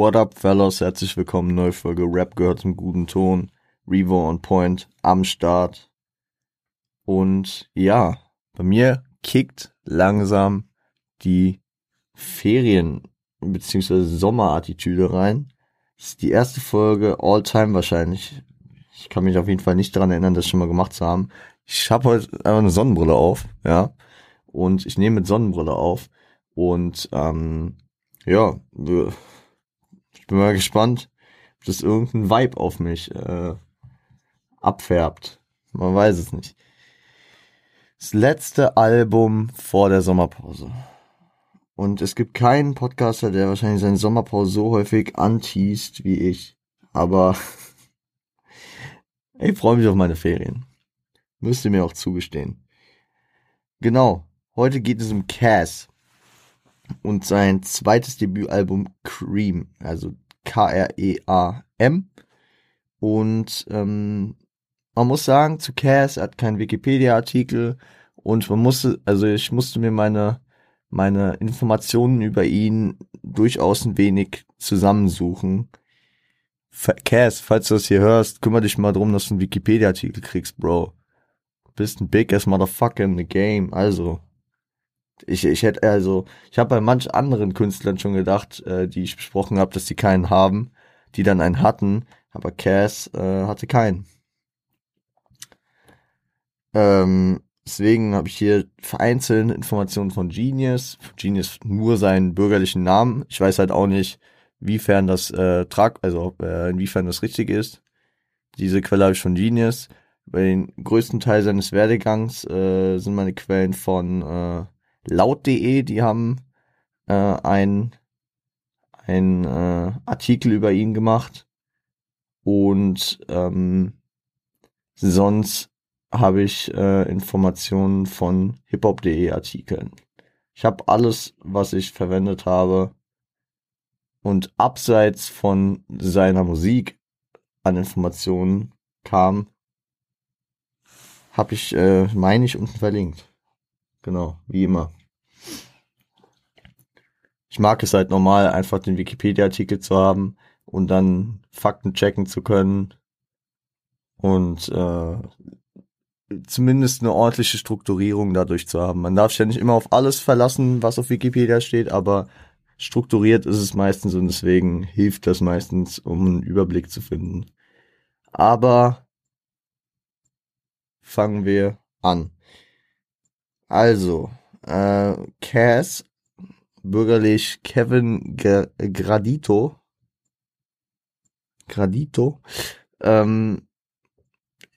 What up, fellas? Herzlich willkommen. Neue Folge Rap gehört zum guten Ton. Revo on Point am Start. Und ja, bei mir kickt langsam die Ferien- bzw. Sommerattitüde rein. Das ist die erste Folge all time wahrscheinlich. Ich kann mich auf jeden Fall nicht daran erinnern, das schon mal gemacht zu haben. Ich habe heute einfach eine Sonnenbrille auf, ja. Und ich nehme mit Sonnenbrille auf. Und ähm, ja, bin mal gespannt, ob das irgendein Vibe auf mich äh, abfärbt. Man weiß es nicht. Das letzte Album vor der Sommerpause. Und es gibt keinen Podcaster, der wahrscheinlich seine Sommerpause so häufig anteast wie ich. Aber ich freue mich auf meine Ferien. Müsste mir auch zugestehen. Genau. Heute geht es um Cass und sein zweites Debütalbum Cream, also K-R-E-A-M. Und ähm, man muss sagen, zu Cass, hat keinen Wikipedia-Artikel und man musste, also ich musste mir meine, meine Informationen über ihn durchaus ein wenig zusammensuchen. Cass, falls du das hier hörst, kümmere dich mal drum, dass du einen Wikipedia-Artikel kriegst, Bro. Du bist ein big ass motherfucker in the game, also. Ich, ich hätte also, ich habe bei manch anderen Künstlern schon gedacht, äh, die ich besprochen habe, dass die keinen haben, die dann einen hatten, aber Cass äh, hatte keinen. Ähm, deswegen habe ich hier vereinzelt Informationen von Genius. Genius nur seinen bürgerlichen Namen. Ich weiß halt auch nicht, wiefern das äh, trag, also äh, inwiefern das richtig ist. Diese Quelle habe ich von Genius. Bei den größten Teil seines Werdegangs äh, sind meine Quellen von äh, laut.de, die haben äh, ein, ein äh, Artikel über ihn gemacht. Und ähm, sonst habe ich äh, Informationen von hiphop.de Artikeln. Ich habe alles, was ich verwendet habe und abseits von seiner Musik an Informationen kam, habe ich, äh, meine ich, unten verlinkt. Genau, wie immer. Ich mag es halt normal, einfach den Wikipedia-Artikel zu haben und dann Fakten checken zu können und äh, zumindest eine ordentliche Strukturierung dadurch zu haben. Man darf sich ja nicht immer auf alles verlassen, was auf Wikipedia steht, aber strukturiert ist es meistens und deswegen hilft das meistens, um einen Überblick zu finden. Aber fangen wir an. Also, äh, Cass, bürgerlich Kevin G Gradito, Gradito, ähm,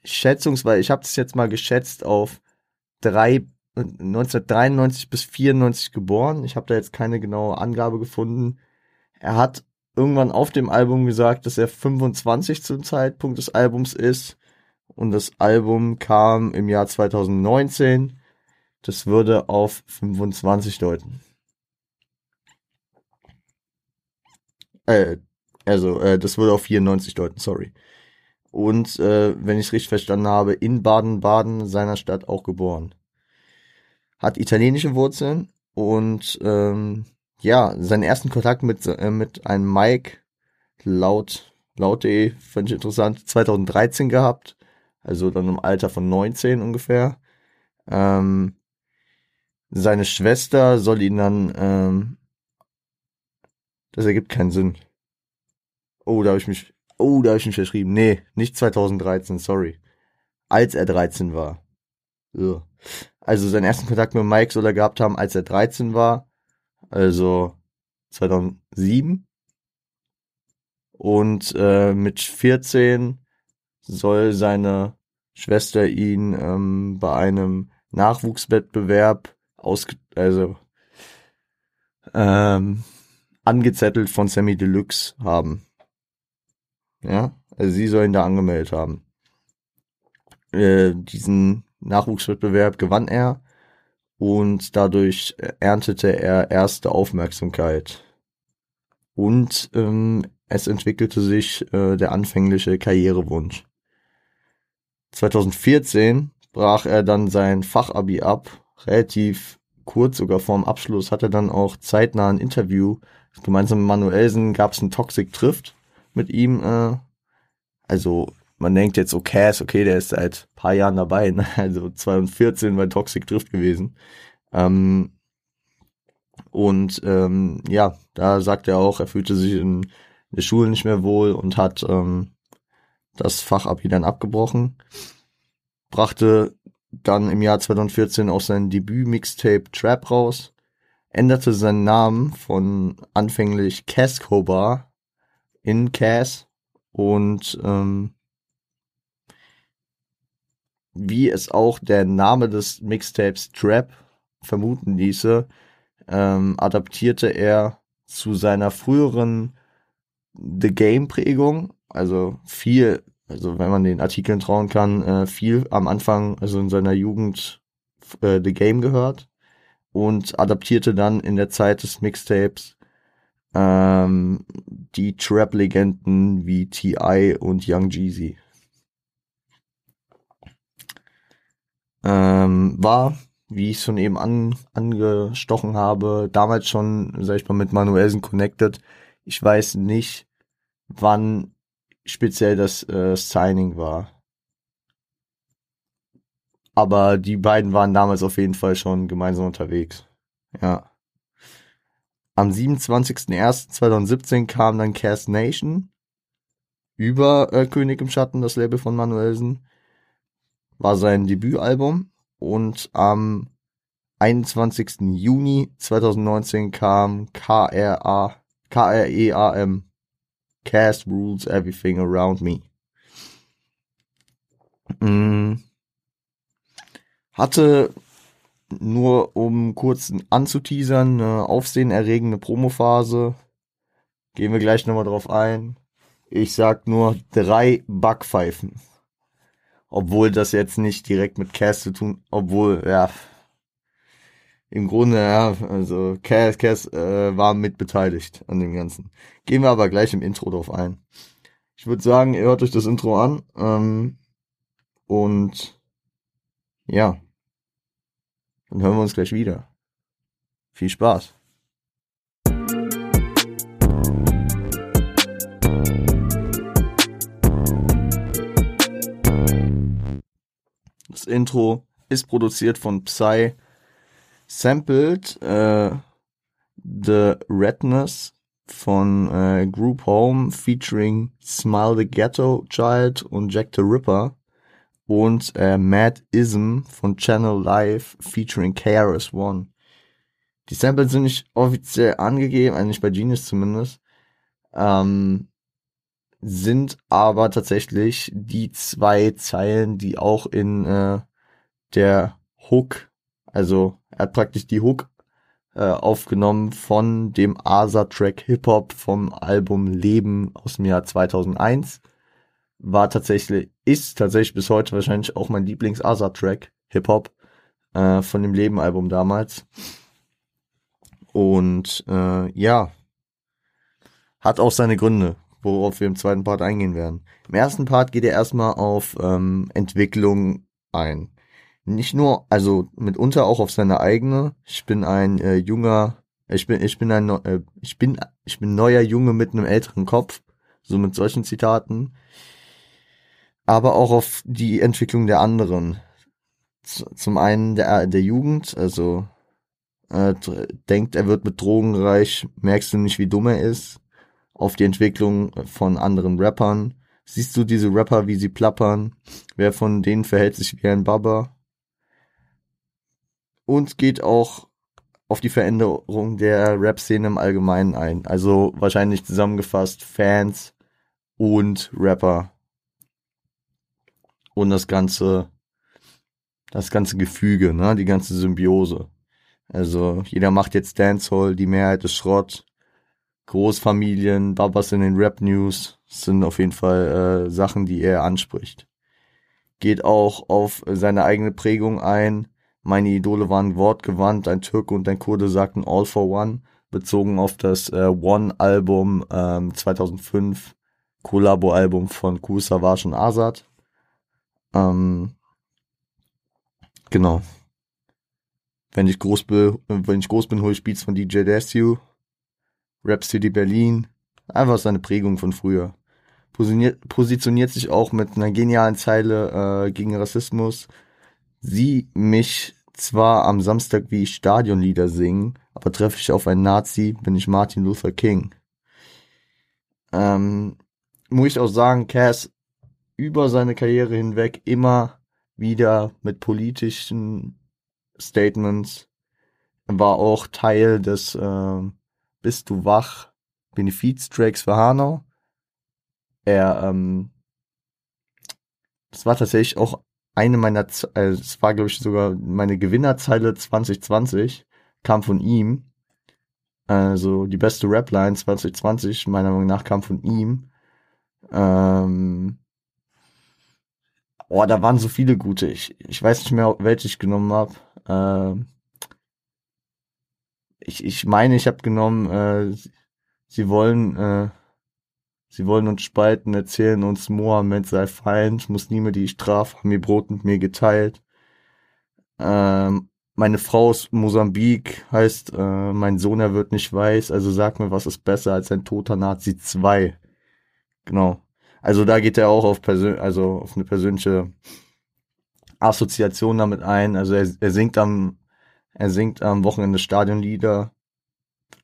schätzungsweise, ich habe das jetzt mal geschätzt auf drei 1993 bis 94 geboren. Ich habe da jetzt keine genaue Angabe gefunden. Er hat irgendwann auf dem Album gesagt, dass er 25 zum Zeitpunkt des Albums ist. Und das Album kam im Jahr 2019. Das würde auf 25 deuten. Äh, also, äh, das würde auf 94 deuten, sorry. Und, äh, wenn ich es richtig verstanden habe, in Baden-Baden, seiner Stadt, auch geboren. Hat italienische Wurzeln und, ähm, ja, seinen ersten Kontakt mit, äh, mit einem Mike laut, laut.de, fand ich interessant, 2013 gehabt. Also dann im Alter von 19 ungefähr. Ähm, seine Schwester soll ihn dann, ähm, das ergibt keinen Sinn. Oh, da habe ich mich, oh, da habe ich mich verschrieben. Nee, nicht 2013, sorry. Als er 13 war. So. Also seinen ersten Kontakt mit Mike soll er gehabt haben, als er 13 war. Also 2007. Und äh, mit 14 soll seine Schwester ihn ähm, bei einem Nachwuchswettbewerb aus, also ähm, angezettelt von Sammy Deluxe haben. Ja, also sie sollen da angemeldet haben. Äh, diesen Nachwuchswettbewerb gewann er und dadurch erntete er erste Aufmerksamkeit. Und ähm, es entwickelte sich äh, der anfängliche Karrierewunsch. 2014 brach er dann sein Fachabi ab relativ kurz sogar vorm Abschluss hat er dann auch zeitnah ein Interview gemeinsam mit Manuelsen gab es einen Toxic Trift mit ihm. Äh, also man denkt jetzt, okay, ist okay, der ist seit paar Jahren dabei, ne? also 2014 bei Toxic Drift gewesen. Ähm, und ähm, ja, da sagt er auch, er fühlte sich in der Schule nicht mehr wohl und hat ähm, das Fachabi dann abgebrochen. Brachte dann im Jahr 2014 auch sein Debüt-Mixtape Trap raus, änderte seinen Namen von anfänglich Cass Cobar in Cass und ähm, wie es auch der Name des Mixtapes Trap vermuten ließe, ähm, adaptierte er zu seiner früheren The Game Prägung, also viel, also wenn man den Artikeln trauen kann, äh, viel am Anfang, also in seiner Jugend äh, The Game gehört und adaptierte dann in der Zeit des Mixtapes ähm, die Trap-Legenden wie T.I. und Young Jeezy. Ähm, war, wie ich schon eben an, angestochen habe, damals schon, sag ich mal, mit Manuelsen connected. Ich weiß nicht, wann speziell das äh, Signing war. Aber die beiden waren damals auf jeden Fall schon gemeinsam unterwegs. Ja. Am 27.01.2017 kam dann Cast Nation über äh, König im Schatten, das Label von Manuelsen war sein Debütalbum und am 21. Juni 2019 kam KRA, KREAM, Cast Rules Everything Around Me. Mm. Hatte nur um kurz anzuteasern, eine aufsehenerregende Promophase. Gehen wir gleich nochmal drauf ein. Ich sag nur drei Backpfeifen obwohl das jetzt nicht direkt mit Cass zu tun, obwohl, ja, im Grunde, ja, also Cass, Cass äh, war mit beteiligt an dem Ganzen. Gehen wir aber gleich im Intro drauf ein. Ich würde sagen, ihr hört euch das Intro an ähm, und ja, dann hören wir uns gleich wieder. Viel Spaß. Das Intro ist produziert von Psy. Sampled äh, The Redness von äh, Group Home featuring Smile the Ghetto Child und Jack the Ripper und äh, Mad Ism von Channel Live featuring KRS One. Die Samples sind nicht offiziell angegeben, eigentlich bei Genius zumindest. Ähm, sind aber tatsächlich die zwei Zeilen, die auch in äh, der Hook, also er hat praktisch die Hook äh, aufgenommen von dem Asa-Track Hip Hop vom Album Leben aus dem Jahr 2001. War tatsächlich, ist tatsächlich bis heute wahrscheinlich auch mein Lieblings-Asa-Track Hip Hop äh, von dem Leben-Album damals. Und äh, ja, hat auch seine Gründe worauf wir im zweiten Part eingehen werden. Im ersten Part geht er erstmal auf ähm, Entwicklung ein. Nicht nur, also mitunter auch auf seine eigene. Ich bin ein äh, junger, ich bin, ich bin ein, äh, ich bin, ich bin neuer Junge mit einem älteren Kopf, so mit solchen Zitaten. Aber auch auf die Entwicklung der anderen. Z zum einen der, der Jugend, also äh, denkt, er wird mit Drogen reich, merkst du nicht, wie dumm er ist auf die Entwicklung von anderen Rappern. Siehst du diese Rapper, wie sie plappern? Wer von denen verhält sich wie ein Baba? Und geht auch auf die Veränderung der Rap-Szene im Allgemeinen ein. Also wahrscheinlich zusammengefasst Fans und Rapper. Und das ganze, das ganze Gefüge, ne, die ganze Symbiose. Also jeder macht jetzt Dancehall, die Mehrheit ist Schrott. Großfamilien, Babas in den Rap-News sind auf jeden Fall äh, Sachen, die er anspricht. Geht auch auf seine eigene Prägung ein. Meine Idole waren wortgewandt, ein Türke und ein Kurde sagten All for One, bezogen auf das äh, One-Album ähm, 2005, Kollabo-Album von Kusavage und Azad. Ähm, genau. Wenn ich groß bin, bin, hole ich Beats von DJ Desu Rap City Berlin. Einfach seine Prägung von früher. Positioniert, positioniert sich auch mit einer genialen Zeile äh, gegen Rassismus. Sie mich zwar am Samstag wie Stadionlieder singen, aber treffe ich auf einen Nazi, bin ich Martin Luther King. Ähm, muss ich auch sagen, Cass über seine Karriere hinweg immer wieder mit politischen Statements war auch Teil des äh, Bist du wach Benefiztracks für Hanau. Er, ähm, das war tatsächlich auch eine meiner, äh, es war glaube ich sogar meine Gewinnerzeile 2020, kam von ihm. Also die beste Rapline 2020 meiner Meinung nach kam von ihm. Ähm, oh, da waren so viele gute. Ich, ich weiß nicht mehr, welche ich genommen habe. Ähm, ich, ich meine, ich habe genommen, äh, sie wollen, äh, sie wollen uns spalten, erzählen uns, Mohammed sei Feind, Muslime, die Strafe haben ihr Brot mit mir geteilt. Ähm, meine Frau aus Mosambik heißt, äh, mein Sohn, er wird nicht weiß, also sag mir, was ist besser als ein toter Nazi 2. Genau. Also da geht er auch auf persön also auf eine persönliche Assoziation damit ein. Also er, er singt am er singt am Wochenende Stadionlieder,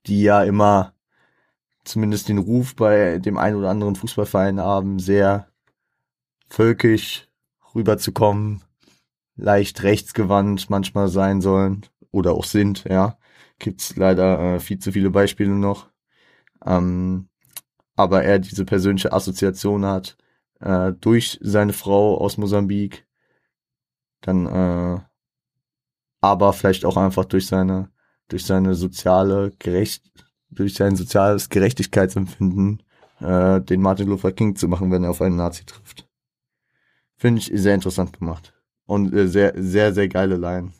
die ja immer zumindest den Ruf bei dem einen oder anderen Fußballverein haben, sehr völkisch rüberzukommen, leicht rechtsgewandt manchmal sein sollen oder auch sind, ja. Gibt's leider äh, viel zu viele Beispiele noch. Ähm, aber er diese persönliche Assoziation hat äh, durch seine Frau aus Mosambik, dann äh, aber vielleicht auch einfach durch seine durch seine soziale gerecht durch sein soziales Gerechtigkeitsempfinden äh, den Martin Luther King zu machen, wenn er auf einen Nazi trifft. Finde ich sehr interessant gemacht und äh, sehr sehr sehr geile Line.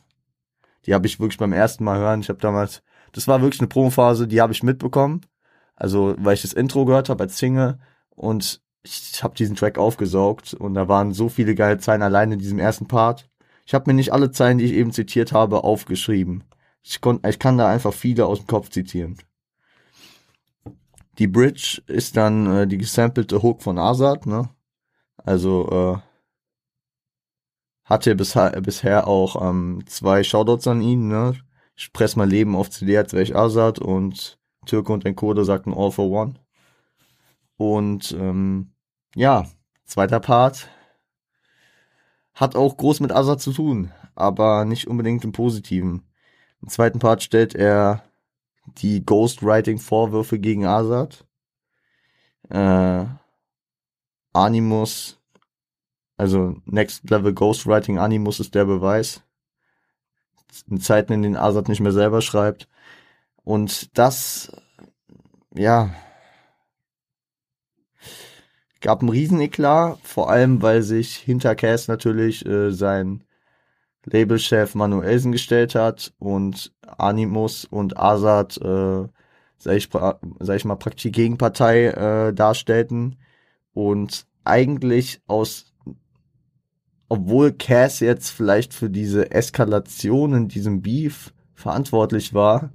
Die habe ich wirklich beim ersten Mal hören. Ich habe damals, das war wirklich eine Promophase, die habe ich mitbekommen. Also weil ich das Intro gehört habe als Single und ich habe diesen Track aufgesaugt und da waren so viele geile Zeilen allein in diesem ersten Part. Ich habe mir nicht alle Zeilen, die ich eben zitiert habe, aufgeschrieben. Ich, kon, ich kann da einfach viele aus dem Kopf zitieren. Die Bridge ist dann äh, die gesampelte Hook von Azad, ne? Also äh, hatte bisher, bisher auch ähm, zwei Shoutouts an ihn, ne? Ich press mein Leben auf CD, als wäre ich Azad und Türke und ein Kurde sagten All for One. Und ähm, ja, zweiter Part, hat auch groß mit Azad zu tun, aber nicht unbedingt im Positiven. Im zweiten Part stellt er die Ghostwriting-Vorwürfe gegen Azad. Äh, Animus, also Next Level Ghostwriting Animus ist der Beweis. In Zeiten, in denen Azad nicht mehr selber schreibt. Und das, ja, Gab einen Rieseneklat, vor allem weil sich hinter Cass natürlich äh, sein Labelchef Manuelsen gestellt hat und Animus und Azad, äh, sag, ich, sag ich mal, praktisch die Gegenpartei äh, darstellten. Und eigentlich aus, obwohl Cass jetzt vielleicht für diese Eskalation in diesem Beef verantwortlich war,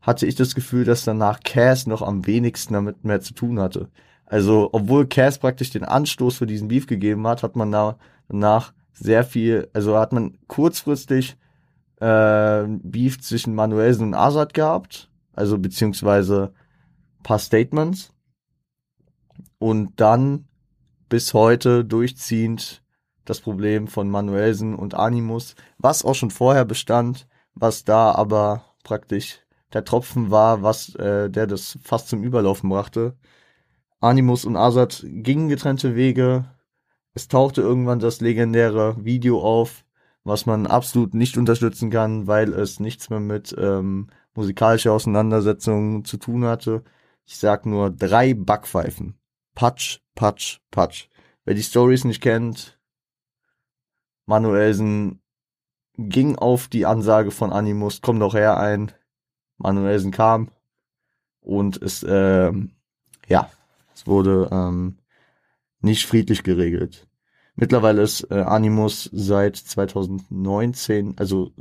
hatte ich das Gefühl, dass danach Cass noch am wenigsten damit mehr zu tun hatte. Also, obwohl Cass praktisch den Anstoß für diesen Beef gegeben hat, hat man da danach sehr viel, also hat man kurzfristig äh, Beef zwischen Manuelsen und Azad gehabt, also beziehungsweise paar Statements und dann bis heute durchziehend das Problem von Manuelsen und Animus, was auch schon vorher bestand, was da aber praktisch der Tropfen war, was äh, der das fast zum Überlaufen brachte. Animus und Azad gingen getrennte Wege. Es tauchte irgendwann das legendäre Video auf, was man absolut nicht unterstützen kann, weil es nichts mehr mit ähm, musikalischer Auseinandersetzung zu tun hatte. Ich sag nur drei Backpfeifen. Patsch, Patsch, Patsch. Wer die Stories nicht kennt, Manuelsen ging auf die Ansage von Animus, komm doch her ein. Manuelsen kam und es, äh, ja, es wurde ähm, nicht friedlich geregelt. Mittlerweile ist äh, Animus seit 2019, also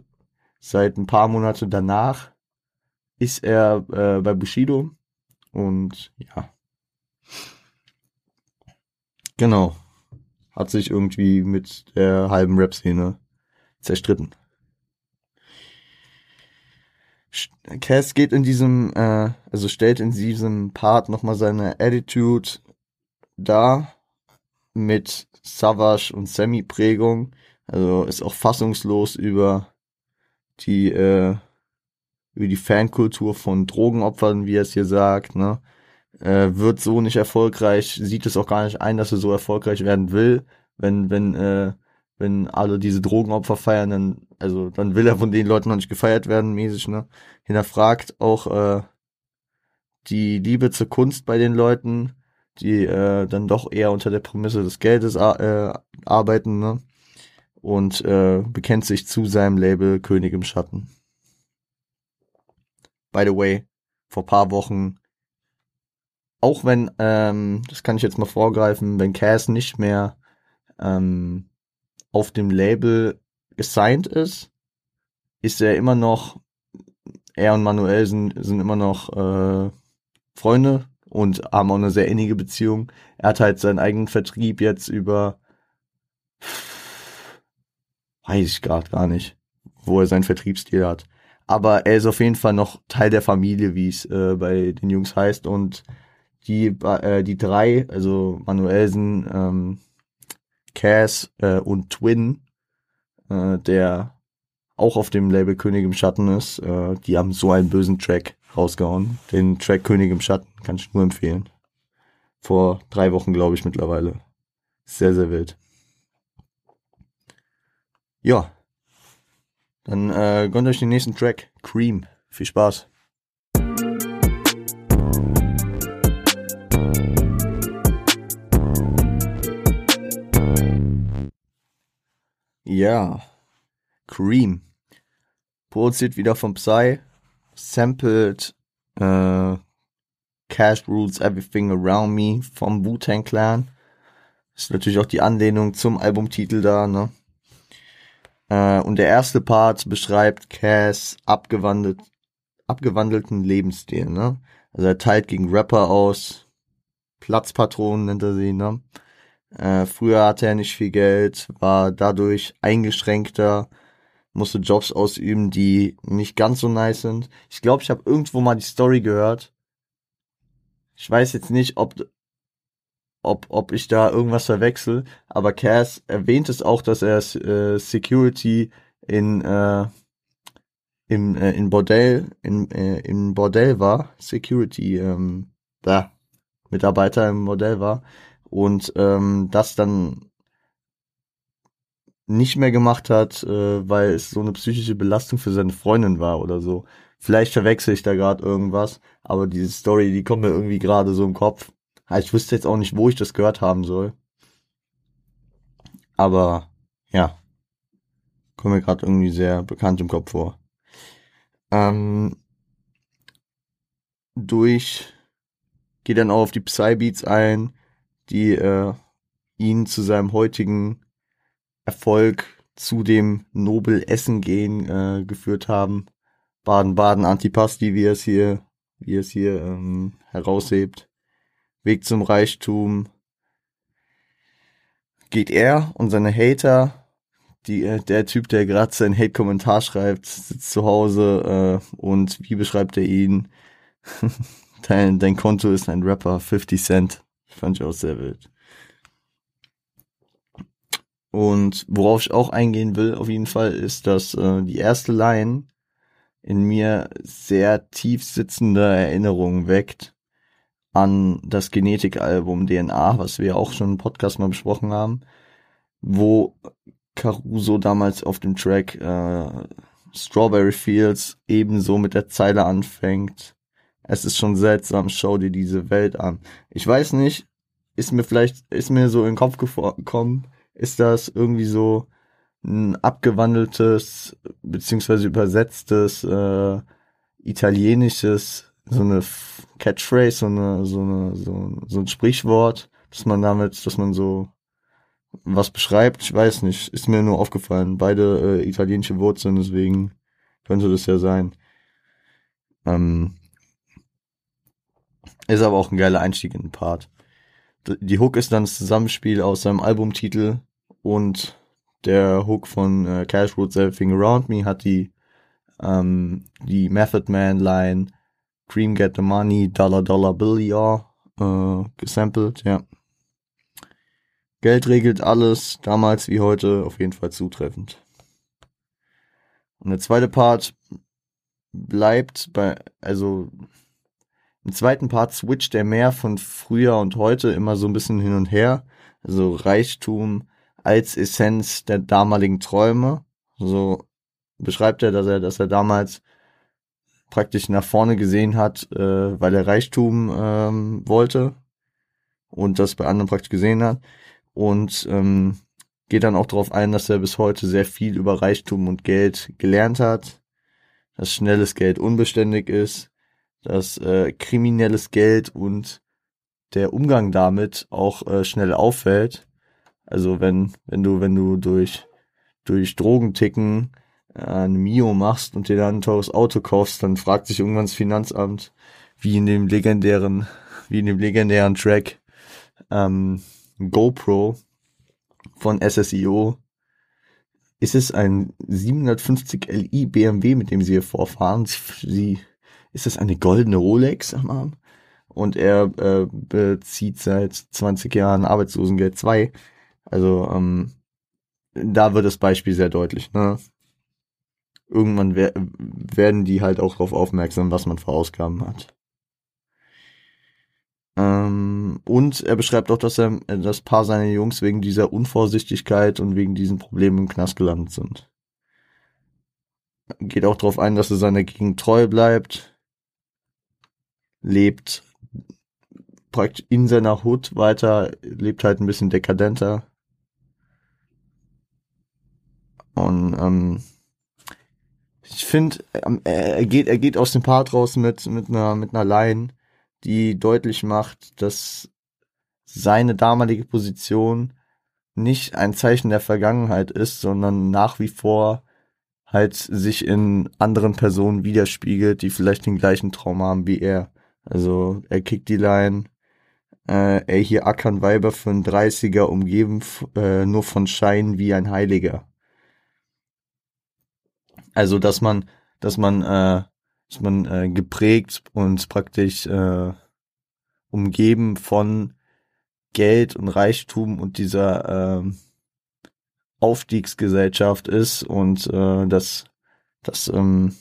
seit ein paar Monate danach, ist er äh, bei Bushido Und ja. Genau. Hat sich irgendwie mit der halben Rap-Szene zerstritten. Cass geht in diesem, äh, also stellt in diesem Part nochmal seine Attitude dar mit Savage und Semi-Prägung. Also ist auch fassungslos über die, äh, über die Fankultur von Drogenopfern, wie er es hier sagt, ne? Äh, wird so nicht erfolgreich, sieht es auch gar nicht ein, dass er so erfolgreich werden will, wenn, wenn, äh, wenn alle diese Drogenopfer feiern, dann, also dann will er von den Leuten noch nicht gefeiert werden, mäßig, ne? Hinterfragt auch äh, die Liebe zur Kunst bei den Leuten, die äh, dann doch eher unter der Prämisse des Geldes äh, arbeiten, ne? Und äh, bekennt sich zu seinem Label König im Schatten. By the way, vor paar Wochen, auch wenn, ähm, das kann ich jetzt mal vorgreifen, wenn Cass nicht mehr ähm, auf dem Label gesigned ist, ist er immer noch, er und Manuel sind, sind immer noch äh, Freunde und haben auch eine sehr innige Beziehung. Er hat halt seinen eigenen Vertrieb jetzt über, weiß ich gerade gar nicht, wo er seinen Vertriebsstil hat. Aber er ist auf jeden Fall noch Teil der Familie, wie es äh, bei den Jungs heißt. Und die, äh, die drei, also Manuelsen, ähm, Cass äh, und Twin, äh, der auch auf dem Label König im Schatten ist, äh, die haben so einen bösen Track rausgehauen. Den Track König im Schatten kann ich nur empfehlen. Vor drei Wochen, glaube ich, mittlerweile. Sehr, sehr wild. Ja. Dann äh, gönnt euch den nächsten Track. Cream. Viel Spaß. Ja. Cream. Produziert wieder von Psy. Sampled äh, Cash Rules Everything Around Me vom Wu-Tang Clan. Ist natürlich auch die Anlehnung zum Albumtitel da, ne? Äh, und der erste Part beschreibt Cass abgewandelt, abgewandelten Lebensstil, ne? Also er teilt gegen Rapper aus, Platzpatronen nennt er sie, ne? Äh, früher hatte er nicht viel Geld, war dadurch eingeschränkter, musste Jobs ausüben, die nicht ganz so nice sind. Ich glaube, ich habe irgendwo mal die Story gehört. Ich weiß jetzt nicht, ob ob ob ich da irgendwas verwechsel, aber Cass erwähnt es auch, dass er äh, Security in äh, im äh, in Bordell in äh, in Bordell war, Security ähm, da Mitarbeiter im Bordell war und ähm, das dann nicht mehr gemacht hat, äh, weil es so eine psychische Belastung für seine Freundin war oder so. Vielleicht verwechsel ich da gerade irgendwas, aber diese Story, die kommt mir irgendwie gerade so im Kopf. Ich wüsste jetzt auch nicht, wo ich das gehört haben soll. Aber ja, kommt mir gerade irgendwie sehr bekannt im Kopf vor. Ähm, durch geht dann auch auf die Psy-Beats ein, die äh, ihn zu seinem heutigen Erfolg, zu dem Nobel Essen gehen äh, geführt haben. Baden-Baden Antipasti, wie es hier, wie es hier ähm, heraushebt. Weg zum Reichtum. Geht er und seine Hater, die, äh, der Typ, der gerade seinen Hate-Kommentar schreibt, sitzt zu Hause äh, und wie beschreibt er ihn? dein, dein Konto ist ein Rapper, 50 Cent. Fand ich auch sehr wild. Und worauf ich auch eingehen will, auf jeden Fall, ist, dass äh, die erste Line in mir sehr tief sitzende Erinnerungen weckt an das Genetikalbum DNA, was wir auch schon im Podcast mal besprochen haben, wo Caruso damals auf dem Track äh, Strawberry Fields ebenso mit der Zeile anfängt. Es ist schon seltsam, schau dir diese Welt an. Ich weiß nicht, ist mir vielleicht, ist mir so in den Kopf gekommen, ist das irgendwie so ein abgewandeltes, beziehungsweise übersetztes, äh, italienisches, so eine Catchphrase, so eine, so eine, so, so ein Sprichwort, dass man damit, dass man so was beschreibt, ich weiß nicht, ist mir nur aufgefallen. Beide äh, italienische Wurzeln, deswegen könnte das ja sein. Ähm, Ist aber auch ein geiler Einstieg in den Part. Die Hook ist dann das Zusammenspiel aus seinem Albumtitel und der Hook von äh, Cash Roots Everything Around Me hat die ähm, die Method Man Line Cream Get the Money Dollar Dollar Bill Y'all äh, gesampelt, ja. Geld regelt alles, damals wie heute auf jeden Fall zutreffend. Und der zweite Part bleibt bei, also im zweiten Part switcht er mehr von früher und heute immer so ein bisschen hin und her. Also Reichtum als Essenz der damaligen Träume. So beschreibt er, dass er, dass er damals praktisch nach vorne gesehen hat, äh, weil er Reichtum ähm, wollte und das bei anderen praktisch gesehen hat. Und ähm, geht dann auch darauf ein, dass er bis heute sehr viel über Reichtum und Geld gelernt hat, dass schnelles Geld unbeständig ist, dass äh, kriminelles Geld und der Umgang damit auch äh, schnell auffällt. Also wenn, wenn du, wenn du durch, durch Drogenticken äh, ein Mio machst und dir dann ein teures Auto kaufst, dann fragt sich irgendwann das Finanzamt, wie in dem legendären, wie in dem legendären Track ähm, GoPro von SSIO. Ist es ein 750 Li BMW, mit dem sie hier vorfahren? Sie, ist es eine goldene Rolex am Arm? Und er äh, bezieht seit 20 Jahren Arbeitslosengeld 2. Also ähm, da wird das Beispiel sehr deutlich. Ne? Irgendwann wer werden die halt auch darauf aufmerksam, was man für Ausgaben hat. Ähm, und er beschreibt auch, dass er das Paar seiner Jungs wegen dieser Unvorsichtigkeit und wegen diesen Problemen im Knast gelandet sind. Geht auch darauf ein, dass er seiner Gegend treu bleibt, lebt praktisch in seiner Hut weiter, lebt halt ein bisschen dekadenter. Und ähm, ich finde, ähm, er geht, er geht aus dem Part raus mit, mit einer, mit einer Line, die deutlich macht, dass seine damalige Position nicht ein Zeichen der Vergangenheit ist, sondern nach wie vor halt sich in anderen Personen widerspiegelt, die vielleicht den gleichen Traum haben wie er. Also er kickt die Line, äh, ey, hier ackern Weiber für einen 30er umgeben äh, nur von Schein wie ein Heiliger. Also, dass man, dass man, äh, dass man äh, geprägt und praktisch äh, umgeben von Geld und Reichtum und dieser äh, Aufstiegsgesellschaft ist und äh, dass dass ähm,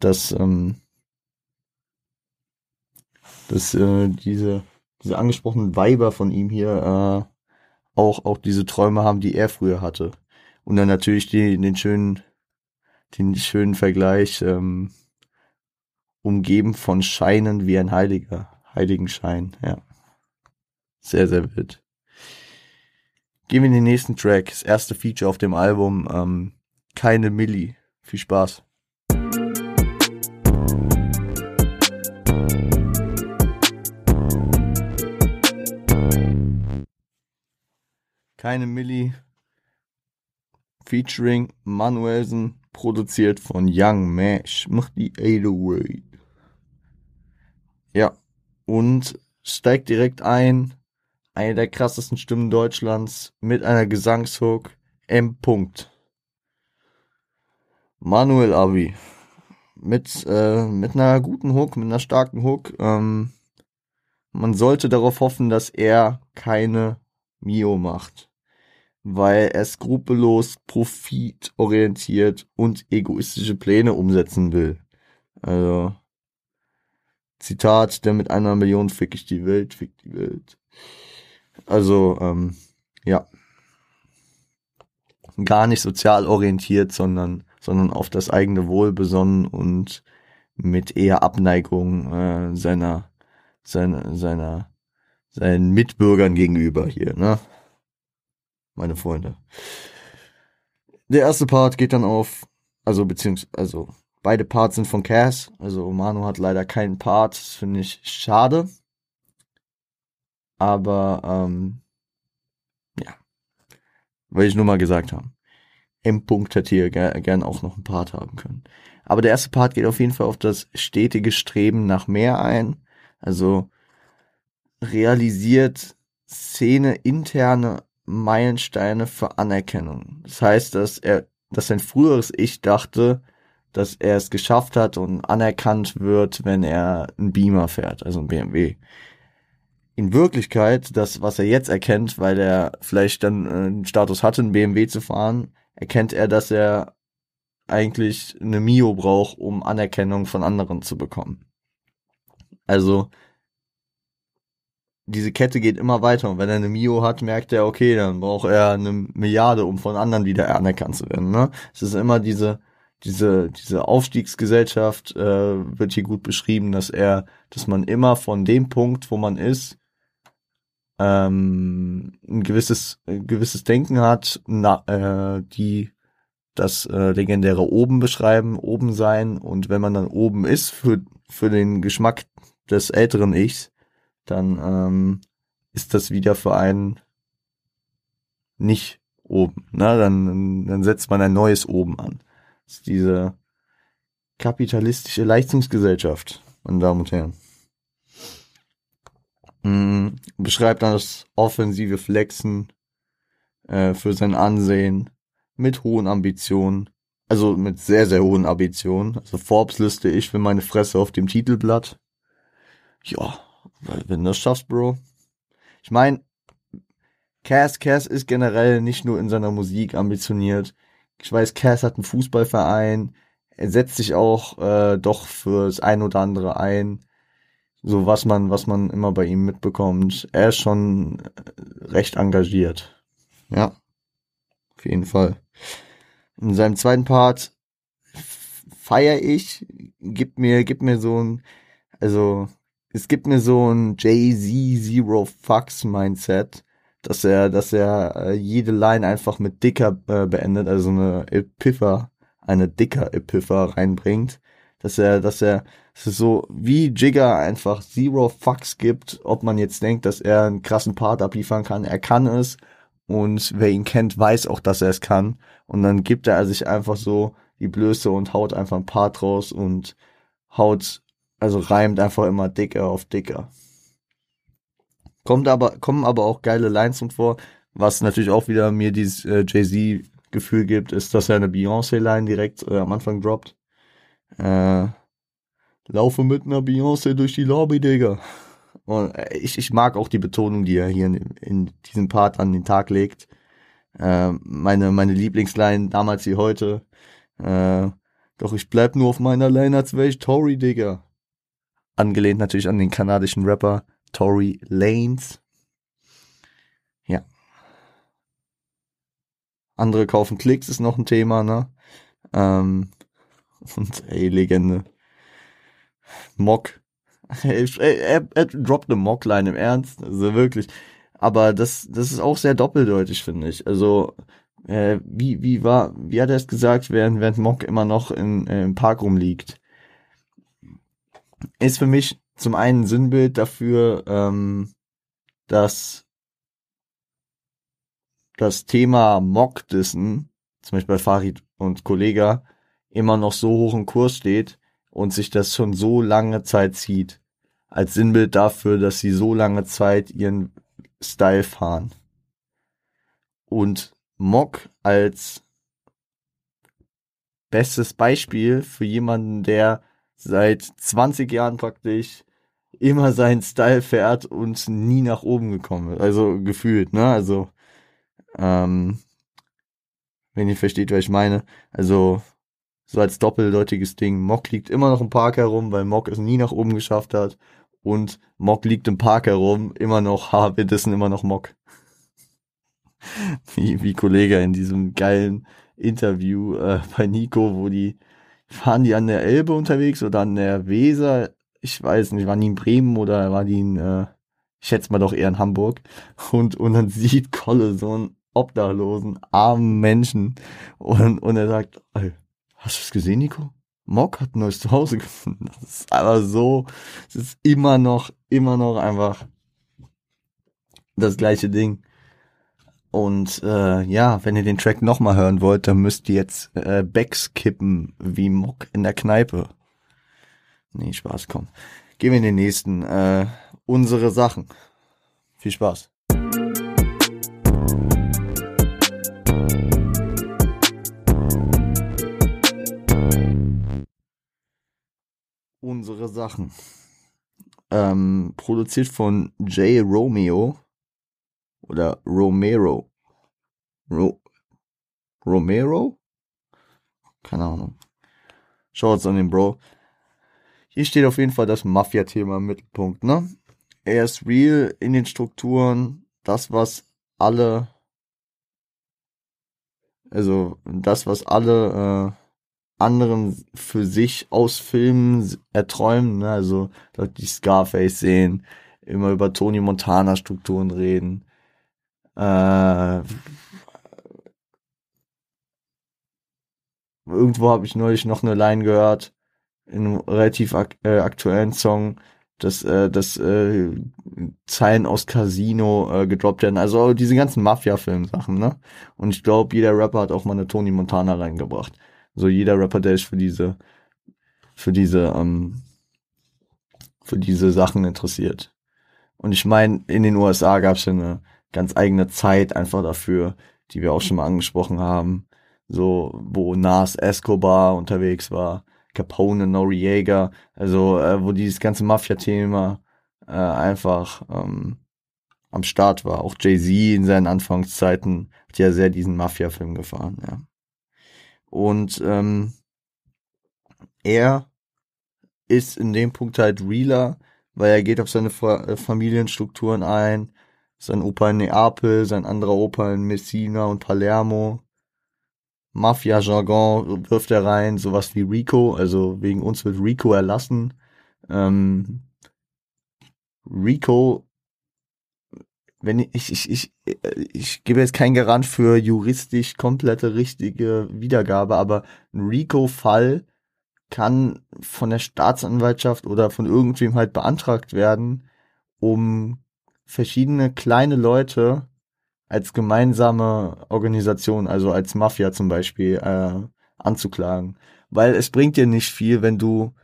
dass ähm, dass äh, diese diese angesprochenen Weiber von ihm hier äh, auch auch diese Träume haben, die er früher hatte. Und dann natürlich die, den schönen, den schönen Vergleich, ähm, umgeben von Scheinen wie ein Heiliger, Heiligenschein, ja. Sehr, sehr wild. Gehen wir in den nächsten Track, das erste Feature auf dem Album, ähm, Keine Milli. Viel Spaß. Keine Milli featuring Manuelsen, produziert von Young Mash. Macht die 808. Ja, und steigt direkt ein. Eine der krassesten Stimmen Deutschlands mit einer Gesangshook. M. Punkt. Manuel Abi. Mit, äh, mit einer guten Hook, mit einer starken Hook. Ähm, man sollte darauf hoffen, dass er keine Mio macht weil er skrupellos, profitorientiert und egoistische Pläne umsetzen will. Also, Zitat, der mit einer Million fick ich die Welt, fick die Welt. Also, ähm, ja. Gar nicht sozial orientiert, sondern, sondern auf das eigene Wohl besonnen und mit eher Abneigung äh, seiner, seiner, seiner, seinen Mitbürgern gegenüber hier, ne? Meine Freunde. Der erste Part geht dann auf, also beziehungsweise, also beide Parts sind von Cass, also Manu hat leider keinen Part, das finde ich schade. Aber, ähm, ja, will ich nur mal gesagt haben. M. -Punkt hätte hier ger gern auch noch einen Part haben können. Aber der erste Part geht auf jeden Fall auf das stetige Streben nach mehr ein. Also realisiert Szene interne Meilensteine für Anerkennung. Das heißt, dass er, dass sein früheres Ich dachte, dass er es geschafft hat und anerkannt wird, wenn er einen Beamer fährt, also ein BMW. In Wirklichkeit, das, was er jetzt erkennt, weil er vielleicht dann äh, einen Status hatte, einen BMW zu fahren, erkennt er, dass er eigentlich eine Mio braucht, um Anerkennung von anderen zu bekommen. Also diese Kette geht immer weiter und wenn er eine Mio hat, merkt er, okay, dann braucht er eine Milliarde, um von anderen wieder anerkannt zu werden. Ne? Es ist immer diese diese diese Aufstiegsgesellschaft äh, wird hier gut beschrieben, dass er, dass man immer von dem Punkt, wo man ist, ähm, ein gewisses ein gewisses Denken hat, na, äh, die das äh, legendäre oben beschreiben, oben sein und wenn man dann oben ist für für den Geschmack des älteren Ichs, dann ähm, ist das wieder für einen nicht oben. Ne? Dann, dann setzt man ein neues oben an. Das ist diese kapitalistische Leistungsgesellschaft, meine Damen und Herren. Mhm. Beschreibt dann das offensive Flexen äh, für sein Ansehen mit hohen Ambitionen. Also mit sehr, sehr hohen Ambitionen. Also Forbes liste ich für meine Fresse auf dem Titelblatt. Ja, wenn du das schaffst, Bro. Ich meine, Cass, Cass ist generell nicht nur in seiner Musik ambitioniert. Ich weiß, Cass hat einen Fußballverein. Er setzt sich auch äh, doch fürs ein oder andere ein. So was man, was man immer bei ihm mitbekommt. Er ist schon äh, recht engagiert. Ja. Auf jeden Fall. In seinem zweiten Part feier ich, gibt mir, gibt mir so ein, also es gibt mir so ein Jay-Z Zero Fucks Mindset, dass er, dass er äh, jede Line einfach mit dicker äh, beendet, also eine Epipher, eine dicker Epipher reinbringt, dass er, dass er, es ist so wie Jigger einfach Zero Fucks gibt, ob man jetzt denkt, dass er einen krassen Part abliefern kann, er kann es und wer ihn kennt, weiß auch, dass er es kann. Und dann gibt er sich einfach so die Blöße und haut einfach ein Part raus und haut also reimt einfach immer dicker auf dicker. Kommt aber, kommen aber auch geile Lines zum vor. Was natürlich auch wieder mir dieses äh, Jay-Z-Gefühl gibt, ist, dass er eine Beyoncé-Line direkt äh, am Anfang droppt. Äh, Laufe mit einer Beyoncé durch die Lobby, Digga. Und äh, ich, ich mag auch die Betonung, die er hier in, in diesem Part an den Tag legt. Äh, meine, meine Lieblingsline damals wie heute. Äh, doch ich bleib nur auf meiner Lane, als wäre ich Tory, Digga angelehnt natürlich an den kanadischen Rapper Tory Lanez. Ja. Andere kaufen Klicks ist noch ein Thema, ne? Ähm, und ey, Legende. Mock. er, er, er droppt eine Mockline im Ernst, also wirklich. Aber das, das ist auch sehr doppeldeutig, finde ich. Also, äh, wie, wie war, wie hat er es gesagt, während, während Mock immer noch in, äh, im Park rumliegt? Ist für mich zum einen Sinnbild dafür, ähm, dass das Thema Mockdissen, zum Beispiel bei Farid und Kollega, immer noch so hoch im Kurs steht und sich das schon so lange Zeit zieht. Als Sinnbild dafür, dass sie so lange Zeit ihren Style fahren. Und Mock als bestes Beispiel für jemanden, der seit 20 Jahren praktisch immer seinen Style fährt und nie nach oben gekommen ist. Also gefühlt, ne? Also, ähm, wenn ihr versteht, was ich meine. Also, so als doppeldeutiges Ding. Mock liegt immer noch im Park herum, weil Mock es nie nach oben geschafft hat. Und Mock liegt im Park herum, immer noch, ha, wir dissen immer noch Mock. wie, wie Kollege in diesem geilen Interview äh, bei Nico, wo die waren die an der Elbe unterwegs oder an der Weser? Ich weiß nicht, waren die in Bremen oder waren die in, äh, ich schätze mal doch eher in Hamburg. Und, und dann sieht Kolle so einen obdachlosen, armen Menschen und, und er sagt, ey, hast du es gesehen, Nico? Mock hat ein neues Zuhause gefunden. Das ist aber so, es ist immer noch, immer noch einfach das gleiche Ding. Und äh, ja, wenn ihr den Track nochmal hören wollt, dann müsst ihr jetzt äh, Becks kippen wie Mock in der Kneipe. Nee, Spaß, komm. Gehen wir in den nächsten. Äh, unsere Sachen. Viel Spaß. Unsere Sachen. Ähm, produziert von J. Romeo oder Romero. Ro Romero? Keine Ahnung. Schaut's an den Bro. Hier steht auf jeden Fall das Mafia-Thema im Mittelpunkt, ne? Er ist real in den Strukturen, das, was alle, also das, was alle äh, anderen für sich aus Filmen erträumen, ne? also die Scarface sehen, immer über Tony Montana Strukturen reden, äh, irgendwo habe ich neulich noch eine Line gehört, in einem relativ ak äh, aktuellen Song, dass, äh, dass äh, Zeilen aus Casino äh, gedroppt werden. Also diese ganzen Mafia-Film-Sachen, ne? Und ich glaube, jeder Rapper hat auch mal eine Tony Montana reingebracht. So jeder Rapper, der sich für diese, für diese, ähm, für diese Sachen interessiert. Und ich meine, in den USA gab es ja eine ganz eigene Zeit einfach dafür, die wir auch schon mal angesprochen haben. So, wo Nas Escobar unterwegs war, Capone, Noriega, also äh, wo dieses ganze Mafia-Thema äh, einfach ähm, am Start war. Auch Jay-Z in seinen Anfangszeiten hat ja sehr diesen Mafia-Film gefahren, ja. Und ähm, er ist in dem Punkt halt realer, weil er geht auf seine Fa äh, Familienstrukturen ein, sein Opa in Neapel, sein anderer Opa in Messina und Palermo. Mafia-Jargon wirft er rein, sowas wie Rico, also wegen uns wird Rico erlassen. Ähm, Rico, wenn ich, ich, ich, ich, ich gebe jetzt keinen Garant für juristisch komplette richtige Wiedergabe, aber ein Rico-Fall kann von der Staatsanwaltschaft oder von irgendwem halt beantragt werden, um verschiedene kleine Leute als gemeinsame Organisation, also als Mafia zum Beispiel, äh, anzuklagen. Weil es bringt dir nicht viel, wenn du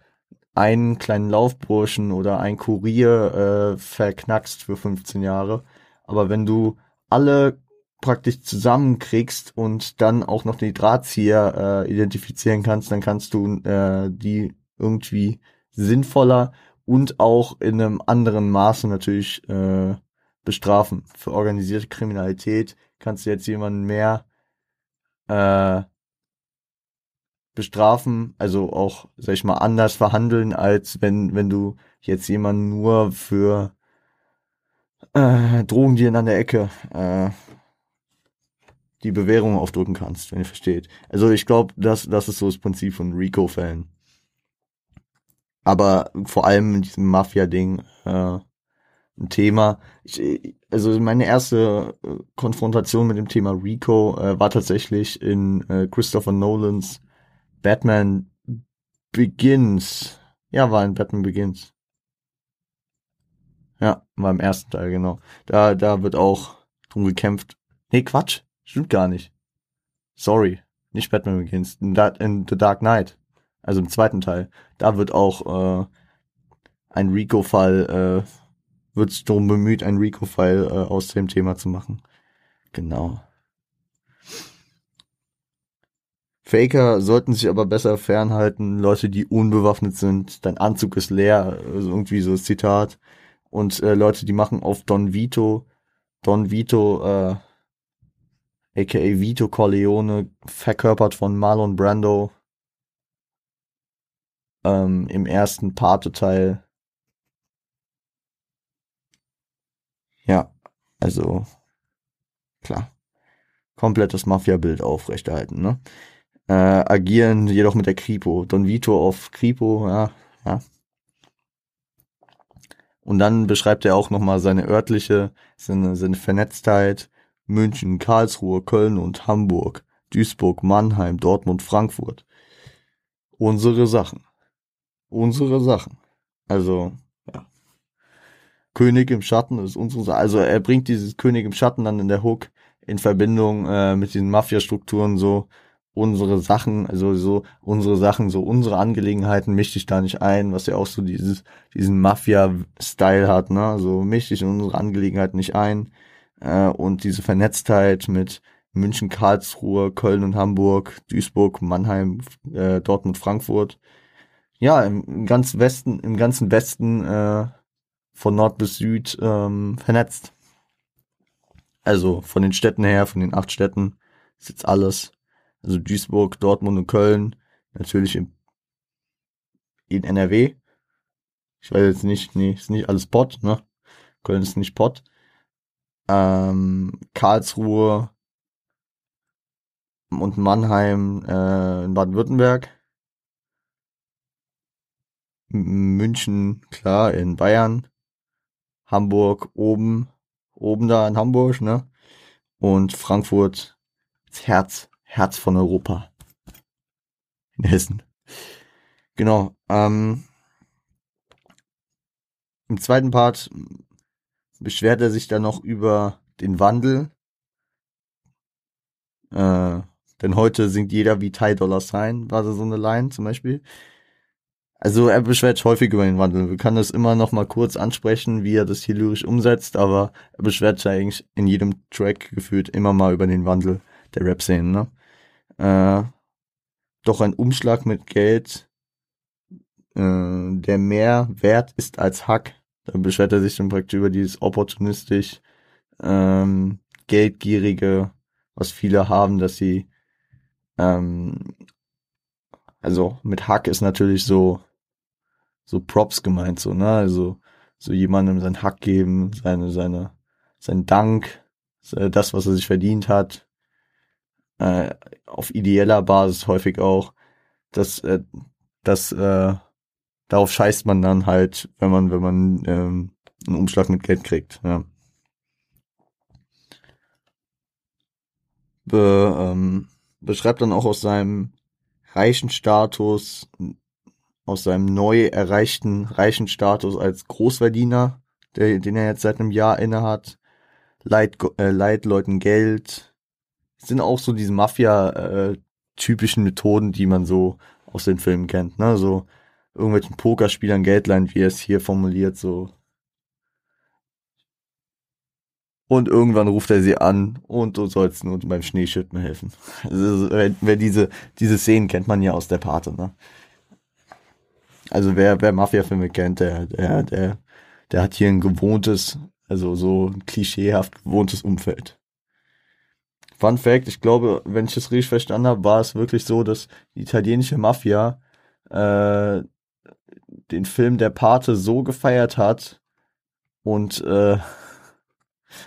einen kleinen Laufburschen oder einen Kurier äh, verknackst für 15 Jahre. Aber wenn du alle praktisch zusammenkriegst und dann auch noch die Drahtzieher äh, identifizieren kannst, dann kannst du äh, die irgendwie sinnvoller und auch in einem anderen Maße natürlich äh, bestrafen. Für organisierte Kriminalität kannst du jetzt jemanden mehr äh, bestrafen, also auch, sag ich mal, anders verhandeln, als wenn, wenn du jetzt jemanden nur für äh, Drogendealen an der Ecke äh, die Bewährung aufdrücken kannst, wenn ihr versteht. Also ich glaube, das, das ist so das Prinzip von Rico-Fällen. Aber vor allem in diesem Mafia-Ding äh, ein Thema. Ich, also meine erste äh, Konfrontation mit dem Thema Rico äh, war tatsächlich in äh, Christopher Nolans Batman Begins. Ja, war in Batman Begins. Ja, war im ersten Teil, genau. Da, da wird auch drum gekämpft. Nee, Quatsch. Stimmt gar nicht. Sorry. Nicht Batman Begins. In, in The Dark Knight also im zweiten Teil, da wird auch äh, ein Rico-Fall, äh, wird sich darum bemüht, ein Rico-Fall äh, aus dem Thema zu machen. Genau. Faker sollten sich aber besser fernhalten, Leute, die unbewaffnet sind, dein Anzug ist leer, also irgendwie so das Zitat. Und äh, Leute, die machen auf Don Vito, Don Vito, äh, aka Vito Corleone, verkörpert von Marlon Brando, ähm, im ersten Pate-Teil. Ja, also klar. Komplettes Mafia-Bild aufrechterhalten, ne? Äh, agieren jedoch mit der Kripo. Don Vito auf Kripo, ja, ja. Und dann beschreibt er auch nochmal seine örtliche, seine, seine Vernetztheit. München, Karlsruhe, Köln und Hamburg, Duisburg, Mannheim, Dortmund, Frankfurt. Unsere Sachen unsere Sachen. Also, ja. König im Schatten ist unsere Sache. Also er bringt dieses König im Schatten dann in der Hook in Verbindung äh, mit diesen Mafia-Strukturen so unsere Sachen, also so unsere Sachen, so unsere Angelegenheiten misch dich da nicht ein, was ja auch so dieses, diesen Mafia-Style hat, ne? So misch dich in unsere Angelegenheiten nicht ein. Äh, und diese Vernetztheit mit München, Karlsruhe, Köln und Hamburg, Duisburg, Mannheim, äh, Dortmund, Frankfurt. Ja, im ganzen Westen, im ganzen Westen äh, von Nord bis Süd ähm, vernetzt. Also von den Städten her, von den acht Städten ist jetzt alles. Also Duisburg, Dortmund und Köln, natürlich in, in NRW. Ich weiß jetzt nicht, nee, ist nicht alles Pott, ne? Köln ist nicht Pott. Ähm, Karlsruhe und Mannheim äh, in Baden-Württemberg. München, klar, in Bayern. Hamburg oben, oben da in Hamburg, ne? Und Frankfurt, das Herz, Herz von Europa. In Hessen. Genau. Ähm, Im zweiten Part beschwert er sich dann noch über den Wandel. Äh, denn heute singt jeder wie Ty Dollar Sign, war so eine Line zum Beispiel. Also er beschwert häufig über den Wandel. Wir können das immer noch mal kurz ansprechen, wie er das hier lyrisch umsetzt, aber er beschwert sich eigentlich in jedem Track gefühlt immer mal über den Wandel der Rap-Szene. Ne? Äh, doch ein Umschlag mit Geld, äh, der mehr wert ist als Hack. Da beschwert er sich dann praktisch über dieses opportunistisch ähm, geldgierige, was viele haben, dass sie ähm, also mit Hack ist natürlich so so Props gemeint, so, ne? Also so jemandem sein Hack geben, seine, seine, sein Dank, das, was er sich verdient hat, äh, auf ideeller Basis häufig auch, dass, äh, dass, äh, darauf scheißt man dann halt, wenn man, wenn man ähm, einen Umschlag mit Geld kriegt, ja. Be, ähm, beschreibt dann auch aus seinem reichen Status aus seinem neu erreichten reichen Status als Großverdiener, der, den er jetzt seit einem Jahr inne hat, leiht, äh, leiht Leuten Geld. Das sind auch so diese Mafia-typischen äh, Methoden, die man so aus den Filmen kennt, ne? So irgendwelchen Pokerspielern Geld leihen, wie er es hier formuliert, so. Und irgendwann ruft er sie an und du sollst nur beim Schneeschütten helfen. Also, wer diese, diese Szenen kennt man ja aus der Pate, ne? Also wer, wer Mafia-Filme kennt, der, der, der, der hat hier ein gewohntes, also so klischeehaft gewohntes Umfeld. Fun Fact, ich glaube, wenn ich das richtig verstanden habe, war es wirklich so, dass die italienische Mafia äh, den Film Der Pate so gefeiert hat und äh,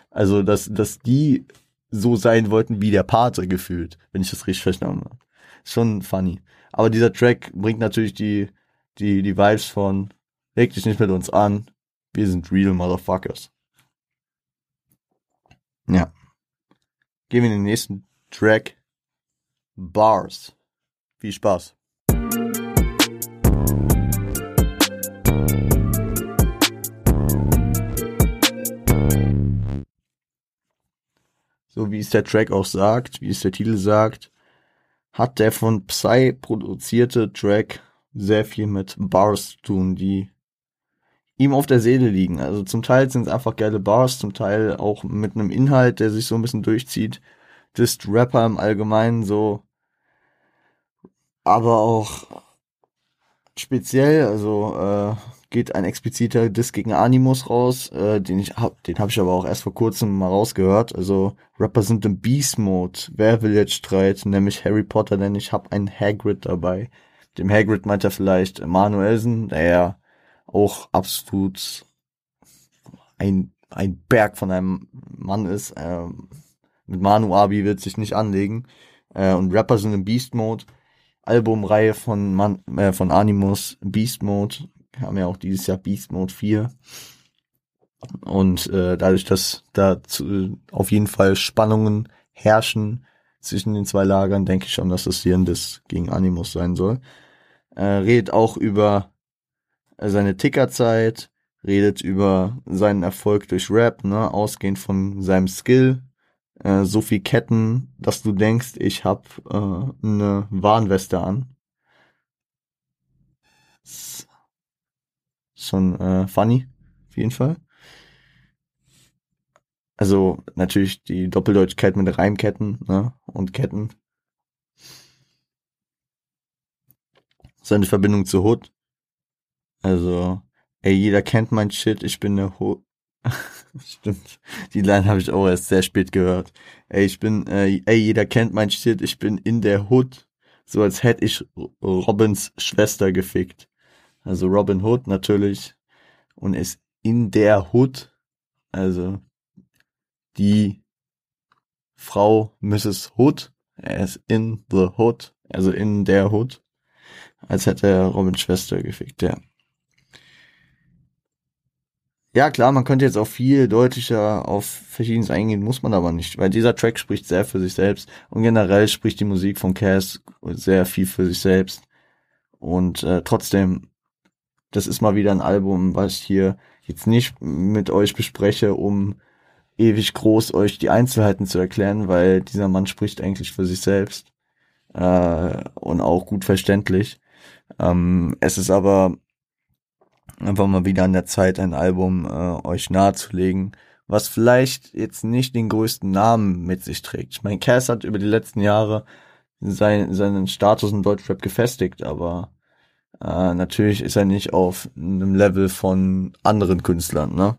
also dass, dass die so sein wollten wie der Pate gefühlt, wenn ich das richtig verstanden habe. Schon funny. Aber dieser Track bringt natürlich die die, die Vibes von leg dich nicht mit uns an, wir sind real Motherfuckers. Ja. Gehen wir in den nächsten Track. Bars. Viel Spaß. So wie es der Track auch sagt, wie es der Titel sagt, hat der von Psy produzierte Track sehr viel mit Bars zu tun, die ihm auf der Seele liegen. Also zum Teil sind es einfach geile Bars, zum Teil auch mit einem Inhalt, der sich so ein bisschen durchzieht. Das Rapper im Allgemeinen so, aber auch speziell, also äh, geht ein expliziter Diss gegen Animus raus, äh, den ich hab, den habe ich aber auch erst vor kurzem mal rausgehört. Also Rapper sind im Beast Mode. Wer will jetzt streiten? Nämlich Harry Potter, denn ich hab einen Hagrid dabei. Dem Hagrid meint er vielleicht Manuelsen, der auch absolut ein, ein Berg von einem Mann ist. Ähm, mit Manu Abi wird sich nicht anlegen. Äh, und Rapper sind im Beast Mode. Albumreihe von, Man äh, von Animus, Beast Mode. Haben ja auch dieses Jahr Beast Mode 4. Und äh, dadurch, dass da auf jeden Fall Spannungen herrschen, zwischen den zwei Lagern denke ich schon, dass das hier ein Diss gegen Animus sein soll. Äh, redet auch über seine Tickerzeit, redet über seinen Erfolg durch Rap, ne, ausgehend von seinem Skill, äh, so viel Ketten, dass du denkst, ich habe äh, eine Warnweste an. Schon äh, funny, auf jeden Fall. Also natürlich die Doppeldeutigkeit mit Reimketten ne? und Ketten. Seine Verbindung zu Hood. Also, ey, jeder kennt mein Shit, ich bin der Hood. Stimmt. Die Line habe ich auch erst sehr spät gehört. Ey, ich bin, äh, ey, jeder kennt mein Shit, ich bin in der Hood. So als hätte ich Robins Schwester gefickt. Also Robin Hood natürlich. Und ist in der Hood. Also die Frau Mrs. Hood. Er ist in the Hood. Also in der Hood. Als hätte er Robins Schwester gefickt, ja. Ja, klar, man könnte jetzt auch viel deutlicher auf Verschiedenes eingehen, muss man aber nicht, weil dieser Track spricht sehr für sich selbst und generell spricht die Musik von Cass sehr viel für sich selbst. Und äh, trotzdem, das ist mal wieder ein Album, was ich hier jetzt nicht mit euch bespreche, um ewig groß euch die Einzelheiten zu erklären, weil dieser Mann spricht eigentlich für sich selbst äh, und auch gut verständlich. Ähm, es ist aber einfach mal wieder an der Zeit, ein Album äh, euch nahezulegen, was vielleicht jetzt nicht den größten Namen mit sich trägt. Ich meine, Cass hat über die letzten Jahre sein, seinen Status in Deutschrap gefestigt, aber äh, natürlich ist er nicht auf einem Level von anderen Künstlern, ne?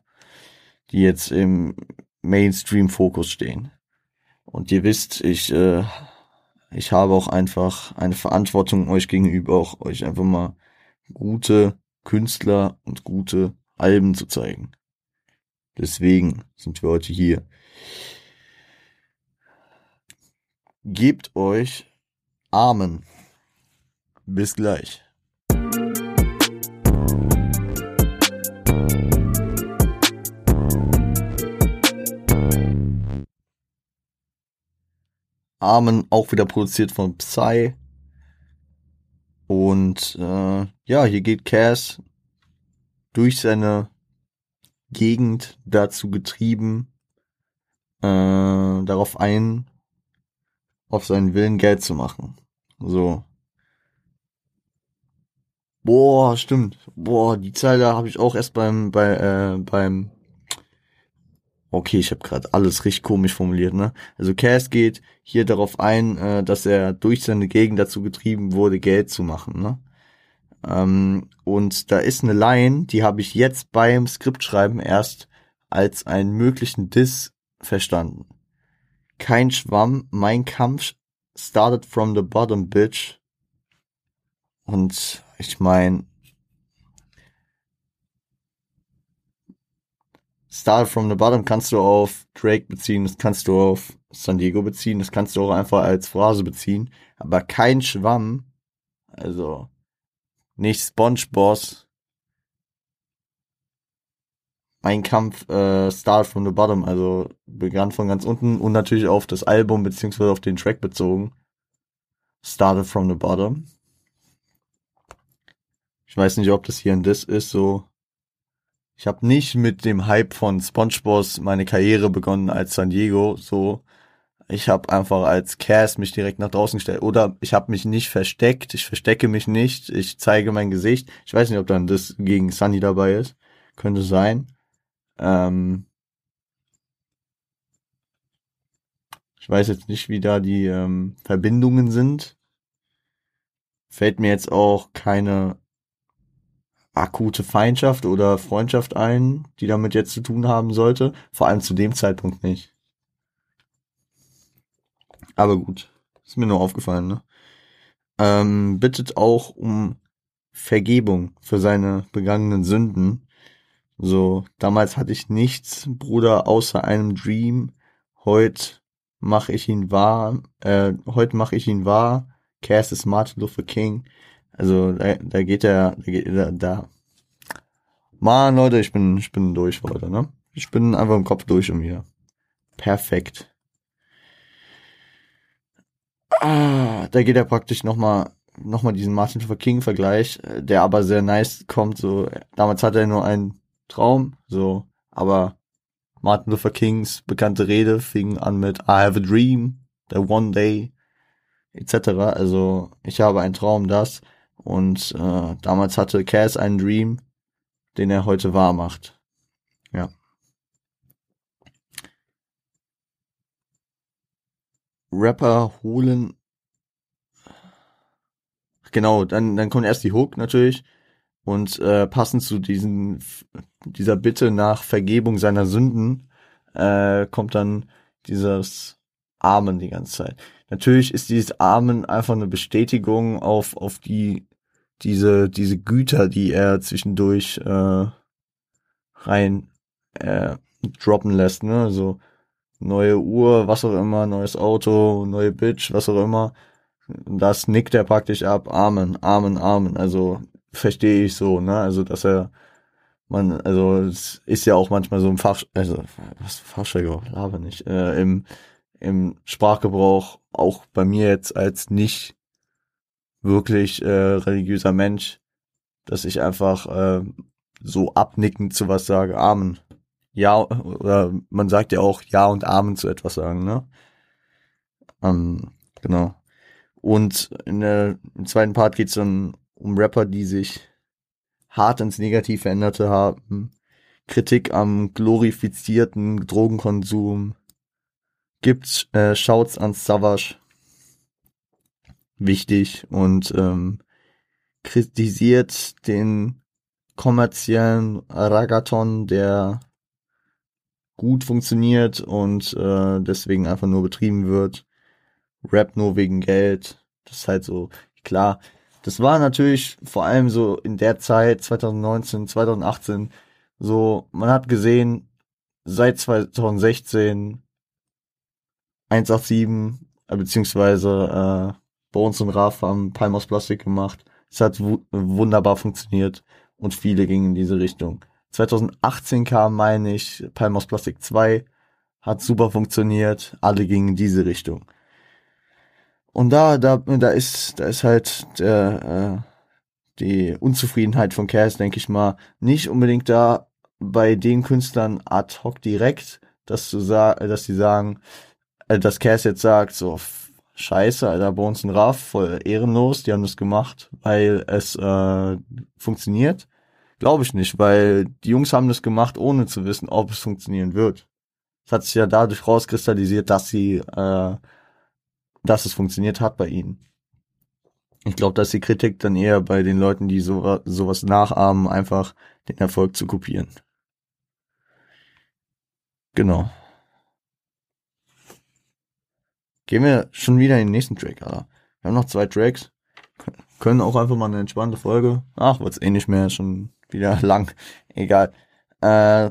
Die jetzt im Mainstream-Fokus stehen. Und ihr wisst, ich, äh, ich habe auch einfach eine Verantwortung euch gegenüber, auch euch einfach mal gute Künstler und gute Alben zu zeigen. Deswegen sind wir heute hier. Gebt euch Amen. Bis gleich. Amen auch wieder produziert von Psy. Und äh, ja, hier geht Cass durch seine Gegend dazu getrieben, äh, darauf ein, auf seinen Willen Geld zu machen. So. Boah, stimmt. Boah, die Zeile habe ich auch erst beim bei äh, beim Okay, ich habe gerade alles richtig komisch formuliert, ne? Also Cass geht hier darauf ein, äh, dass er durch seine Gegend dazu getrieben wurde, Geld zu machen, ne? Ähm, und da ist eine Line, die habe ich jetzt beim Skriptschreiben erst als einen möglichen Diss verstanden. Kein Schwamm, mein Kampf started from the bottom, bitch. Und ich meine, Start from the Bottom kannst du auf Drake beziehen, das kannst du auf San Diego beziehen, das kannst du auch einfach als Phrase beziehen, aber kein Schwamm, also nicht SpongeBoss. Mein Kampf äh, Start from the Bottom, also begann von ganz unten und natürlich auf das Album beziehungsweise auf den Track bezogen. Started from the Bottom. Ich weiß nicht, ob das hier ein Diss ist, so ich habe nicht mit dem Hype von SpongeBob meine Karriere begonnen als San Diego, so ich habe einfach als Cass mich direkt nach draußen gestellt oder ich habe mich nicht versteckt, ich verstecke mich nicht, ich zeige mein Gesicht. Ich weiß nicht, ob dann das gegen Sunny dabei ist, könnte sein. Ähm ich weiß jetzt nicht, wie da die ähm, Verbindungen sind. Fällt mir jetzt auch keine akute Feindschaft oder Freundschaft ein, die damit jetzt zu tun haben sollte. Vor allem zu dem Zeitpunkt nicht. Aber gut, ist mir nur aufgefallen, ne? Ähm, bittet auch um Vergebung für seine begangenen Sünden. So, damals hatte ich nichts, Bruder, außer einem Dream. Heute mache ich ihn wahr. Äh, heute mache ich ihn wahr. Cass ist Martin Luther King. Also da, da geht er, da, geht, da, da. Mann, Leute, ich bin, ich bin durch heute, ne? Ich bin einfach im Kopf durch und wieder. Perfekt. Ah, da geht er praktisch nochmal noch mal diesen Martin Luther King Vergleich, der aber sehr nice kommt. So damals hatte er nur einen Traum, so, aber Martin Luther Kings bekannte Rede fing an mit I have a dream, the one day, etc. Also ich habe einen Traum, das. Und äh, damals hatte Cass einen Dream, den er heute wahr macht. Ja. Rapper holen. Genau, dann, dann kommt erst die Hook natürlich. Und äh, passend zu diesen, dieser Bitte nach Vergebung seiner Sünden äh, kommt dann dieses Amen die ganze Zeit. Natürlich ist dieses Amen einfach eine Bestätigung auf, auf die, diese, diese Güter, die er zwischendurch äh, rein äh, droppen lässt, ne? Also neue Uhr, was auch immer, neues Auto, neue Bitch, was auch immer. Das nickt er praktisch ab. Amen, Amen, Amen. Also verstehe ich so, ne? Also, dass er man, also es ist ja auch manchmal so im Fach, also was Fachjargon, laber nicht, äh, im, im Sprachgebrauch, auch bei mir jetzt als nicht wirklich äh, religiöser Mensch, dass ich einfach äh, so abnickend zu was sage, Amen. Ja, oder man sagt ja auch Ja und Amen zu etwas sagen, ne? Ähm, genau. Und in der, im zweiten Part geht's dann um Rapper, die sich hart ins Negativ veränderte haben. Kritik am glorifizierten Drogenkonsum. Gibt äh, Shouts an Savage. Wichtig. Und ähm, kritisiert den kommerziellen Ragaton, der gut funktioniert und äh, deswegen einfach nur betrieben wird. Rap nur wegen Geld. Das ist halt so, klar, das war natürlich vor allem so in der Zeit, 2019, 2018, so, man hat gesehen, seit 2016 187, äh, beziehungsweise äh, Bones und Raf haben Palm aus Plastik gemacht. Es hat wunderbar funktioniert und viele gingen in diese Richtung. 2018 kam, meine ich, Palm aus Plastik 2, hat super funktioniert, alle gingen in diese Richtung. Und da, da, da ist, da ist halt der, äh, die Unzufriedenheit von Cass, denke ich mal, nicht unbedingt da bei den Künstlern ad hoc direkt, dass du sag, dass die sagen, äh, dass Cass jetzt sagt, so Scheiße, Alter, Bones und Raff, voll ehrenlos, die haben das gemacht, weil es äh, funktioniert. Glaube ich nicht, weil die Jungs haben das gemacht, ohne zu wissen, ob es funktionieren wird. Es hat sich ja dadurch rauskristallisiert, dass sie äh, dass es funktioniert hat bei ihnen. Ich glaube, dass die Kritik dann eher bei den Leuten, die so, sowas nachahmen, einfach den Erfolg zu kopieren. Genau. Gehen wir schon wieder in den nächsten Track, Alter. Wir haben noch zwei Tracks. Können auch einfach mal eine entspannte Folge. Ach, wird's eh nicht mehr, schon wieder lang. Egal. Äh,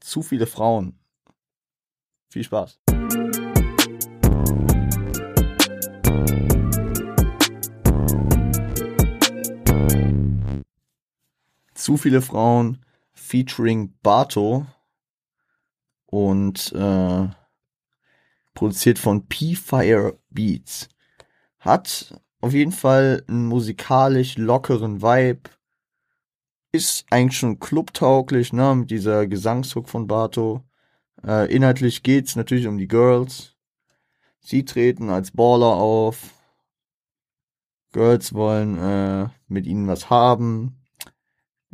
zu viele Frauen. Viel Spaß. Zu viele Frauen featuring Bato und äh, produziert von P-Fire Beats. Hat auf jeden Fall einen musikalisch lockeren Vibe. Ist eigentlich schon clubtauglich, ne, mit dieser Gesangshook von Bato. Äh, inhaltlich geht's natürlich um die Girls. Sie treten als Baller auf. Girls wollen äh, mit ihnen was haben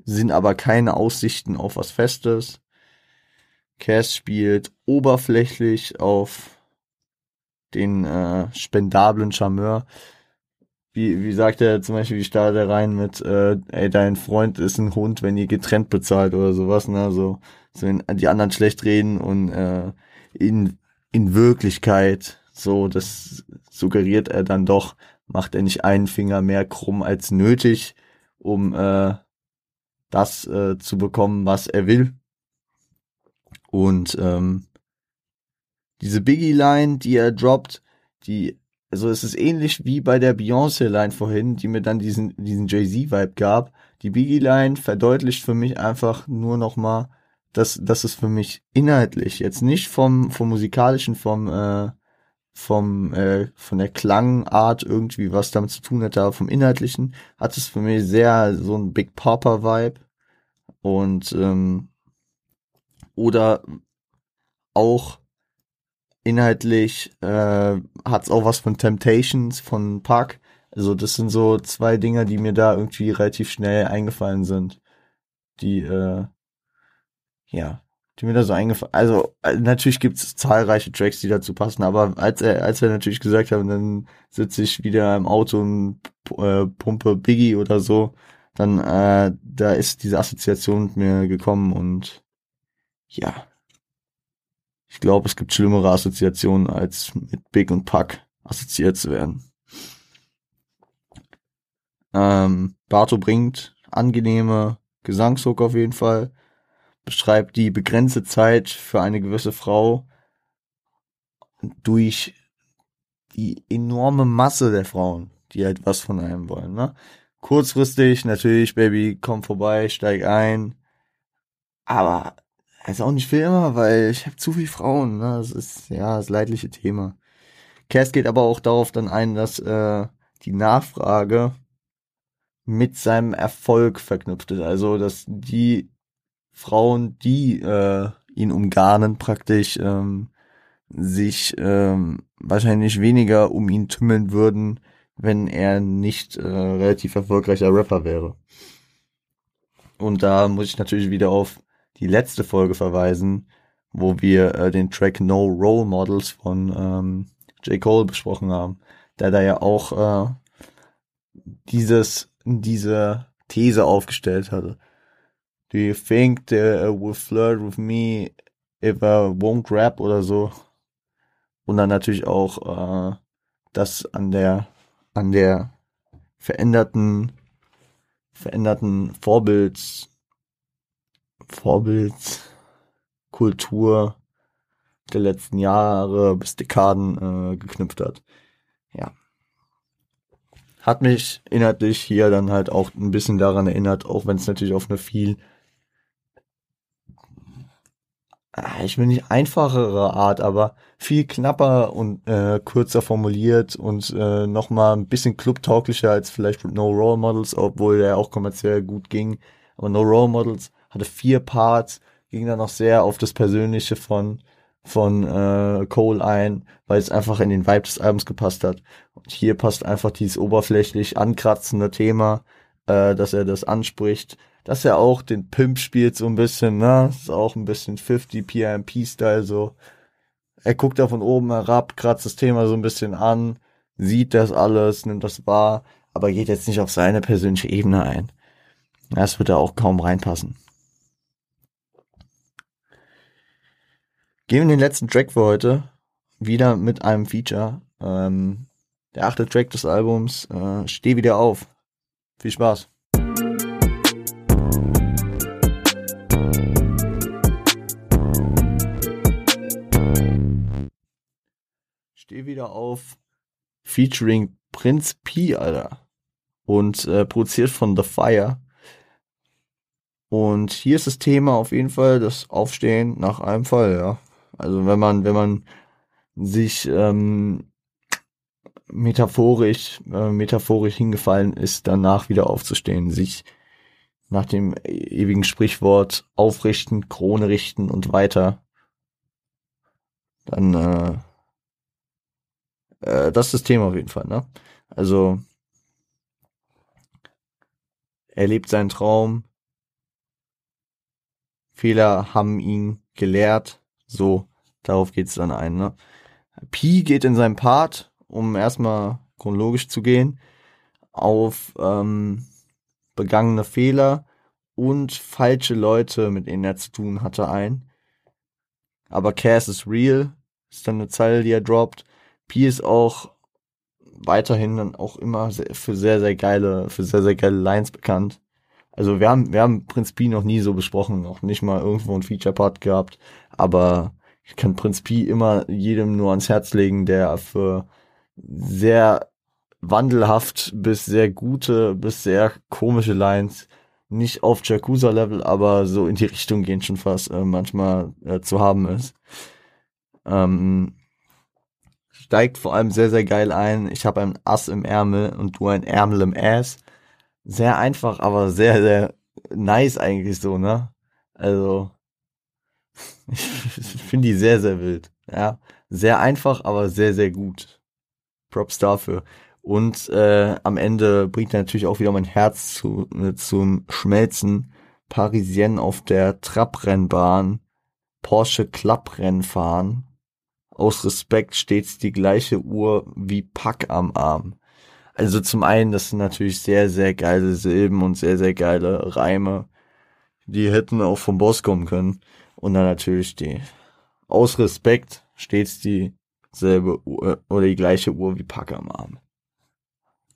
sind aber keine Aussichten auf was Festes. Cass spielt oberflächlich auf den äh, spendablen Charmeur. Wie, wie sagt er zum Beispiel, wie startet er rein mit, äh, ey, dein Freund ist ein Hund, wenn ihr getrennt bezahlt oder sowas, ne? So, so wenn die anderen schlecht reden und äh, in, in Wirklichkeit, so, das suggeriert er dann doch, macht er nicht einen Finger mehr krumm als nötig, um äh, das äh, zu bekommen, was er will. Und ähm, diese Biggie-Line, die er droppt, die, also es ist ähnlich wie bei der Beyoncé-Line vorhin, die mir dann diesen, diesen Jay-Z-Vibe gab. Die Biggie-Line verdeutlicht für mich einfach nur nochmal, dass, dass es für mich inhaltlich, jetzt nicht vom, vom musikalischen, vom, äh, vom äh, von der Klangart irgendwie was damit zu tun hätte, aber vom inhaltlichen hat es für mich sehr so ein Big Papa Vibe und ähm, oder auch inhaltlich äh, hat's auch was von Temptations von Park. Also das sind so zwei Dinger, die mir da irgendwie relativ schnell eingefallen sind, die äh, ja, die mir da so eingefallen. Also äh, natürlich gibt's zahlreiche Tracks, die dazu passen, aber als er als wir natürlich gesagt haben, dann sitze ich wieder im Auto und äh, pumpe Biggie oder so, dann äh, da ist diese Assoziation mit mir gekommen und ja, ich glaube, es gibt schlimmere Assoziationen, als mit Big und Puck assoziiert zu werden. Ähm, Barto bringt angenehme Gesangshook auf jeden Fall, beschreibt die begrenzte Zeit für eine gewisse Frau durch die enorme Masse der Frauen, die halt was von einem wollen. Ne? Kurzfristig natürlich, Baby, komm vorbei, steig ein. Aber ist auch nicht für immer, weil ich habe zu viele Frauen. Ne? Das ist ja das leidliche Thema. Cass geht aber auch darauf dann ein, dass äh, die Nachfrage mit seinem Erfolg verknüpft ist. Also, dass die Frauen, die äh, ihn umgarnen, praktisch ähm, sich ähm, wahrscheinlich weniger um ihn tümmeln würden, wenn er nicht äh, relativ erfolgreicher Rapper wäre. Und da muss ich natürlich wieder auf die letzte Folge verweisen, wo wir äh, den Track No Role Models von ähm, J. Cole besprochen haben, der da ja auch äh, dieses, diese These aufgestellt hatte. Do you think they uh, will flirt with me if I won't rap oder so? Und dann natürlich auch äh, das an der an der veränderten veränderten Vorbilds Vorbildkultur der letzten Jahre bis Dekaden äh, geknüpft hat. Ja. Hat mich inhaltlich hier dann halt auch ein bisschen daran erinnert, auch wenn es natürlich auf eine viel ah, ich will nicht einfachere Art, aber viel knapper und äh, kürzer formuliert und äh, nochmal ein bisschen clubtauglicher als vielleicht No Role Models, obwohl der auch kommerziell gut ging. Aber No Role Models hatte vier Parts, ging dann noch sehr auf das Persönliche von von äh, Cole ein, weil es einfach in den Vibe des Albums gepasst hat. Und hier passt einfach dieses oberflächlich ankratzende Thema, äh, dass er das anspricht, dass er auch den Pimp spielt so ein bisschen, ne? Ist auch ein bisschen 50 PMP-Style so. Er guckt da von oben herab, kratzt das Thema so ein bisschen an, sieht das alles, nimmt das wahr, aber geht jetzt nicht auf seine persönliche Ebene ein. Das wird da auch kaum reinpassen. Gehen wir in den letzten Track für heute. Wieder mit einem Feature. Ähm, der achte Track des Albums. Äh, Steh wieder auf. Viel Spaß. Steh wieder auf. Featuring Prinz P, Alter. Und äh, produziert von The Fire. Und hier ist das Thema auf jeden Fall das Aufstehen nach einem Fall, ja. Also wenn man, wenn man sich ähm, metaphorisch, äh, metaphorisch hingefallen ist, danach wieder aufzustehen, sich nach dem ewigen Sprichwort aufrichten, Krone richten und weiter, dann äh, äh, das ist das Thema auf jeden Fall, ne? Also er lebt seinen Traum, Fehler haben ihn gelehrt, so, darauf geht's dann ein. Ne? Pi geht in seinem Part, um erstmal chronologisch zu gehen, auf ähm, begangene Fehler und falsche Leute, mit denen er zu tun hatte, ein. Aber Cass ist real, ist dann eine Zeile, die er droppt. Pi ist auch weiterhin dann auch immer für sehr, sehr geile, für sehr, sehr geile Lines bekannt. Also wir haben, wir haben Prinz Pi noch nie so besprochen, noch nicht mal irgendwo ein Feature-Part gehabt, aber ich kann Prinz Pi immer jedem nur ans Herz legen, der für sehr wandelhaft bis sehr gute, bis sehr komische Lines nicht auf Jakuza-Level, aber so in die Richtung gehen schon fast äh, manchmal äh, zu haben ist. Ähm, steigt vor allem sehr, sehr geil ein. Ich habe ein Ass im Ärmel und du ein Ärmel im Ass sehr einfach, aber sehr, sehr nice eigentlich so, ne? Also, Ich finde die sehr, sehr wild. Ja, sehr einfach, aber sehr, sehr gut. Props dafür. Und äh, am Ende bringt natürlich auch wieder mein Herz zu, äh, zum Schmelzen. Parisienne auf der Trabrennbahn, Porsche Klapprennen fahren. Aus Respekt stets die gleiche Uhr wie Pack am Arm. Also zum einen, das sind natürlich sehr, sehr geile Silben und sehr, sehr geile Reime. Die hätten auch vom Boss kommen können. Und dann natürlich die aus Respekt stets dieselbe Uhr oder die gleiche Uhr wie Pack am Arm.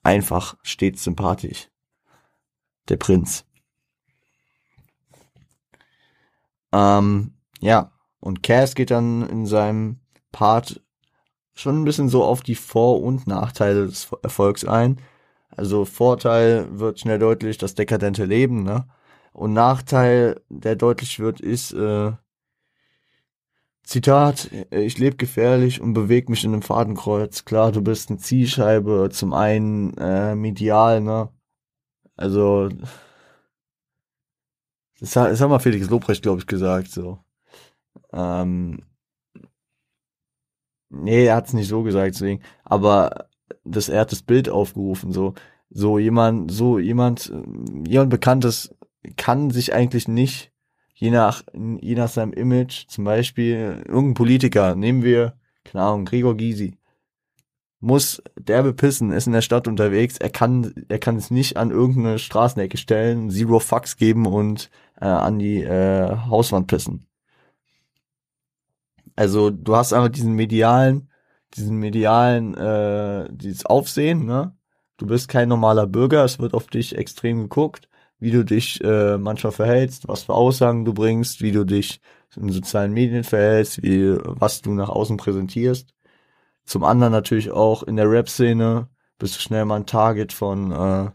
Einfach stets sympathisch. Der Prinz. Ähm, ja, und Cass geht dann in seinem Part schon ein bisschen so auf die Vor- und Nachteile des Erfolgs ein. Also Vorteil wird schnell deutlich, das dekadente Leben, ne? Und Nachteil, der deutlich wird, ist, äh, Zitat, ich lebe gefährlich und bewege mich in einem Fadenkreuz. Klar, du bist eine Zielscheibe, zum einen äh, medial, ne? Also, das hat, das hat mal Felix Lobrecht, glaube ich, gesagt, so. Ähm, nee, er hat es nicht so gesagt, deswegen. Aber das, er hat das Bild aufgerufen, so. So jemand, so jemand, jemand Bekanntes kann sich eigentlich nicht, je nach, je nach seinem Image, zum Beispiel irgendein Politiker, nehmen wir, keine Ahnung, Gregor Gysi, muss derbe pissen, ist in der Stadt unterwegs, er kann, er kann es nicht an irgendeine Straßenecke stellen, Zero Fucks geben und äh, an die äh, Hauswand pissen. Also du hast einfach diesen medialen, diesen medialen, äh, dieses Aufsehen, ne? Du bist kein normaler Bürger, es wird auf dich extrem geguckt, wie du dich äh, manchmal verhältst, was für Aussagen du bringst, wie du dich in sozialen Medien verhältst, wie was du nach außen präsentierst. Zum anderen natürlich auch in der Rap-Szene bist du schnell mal ein Target von äh,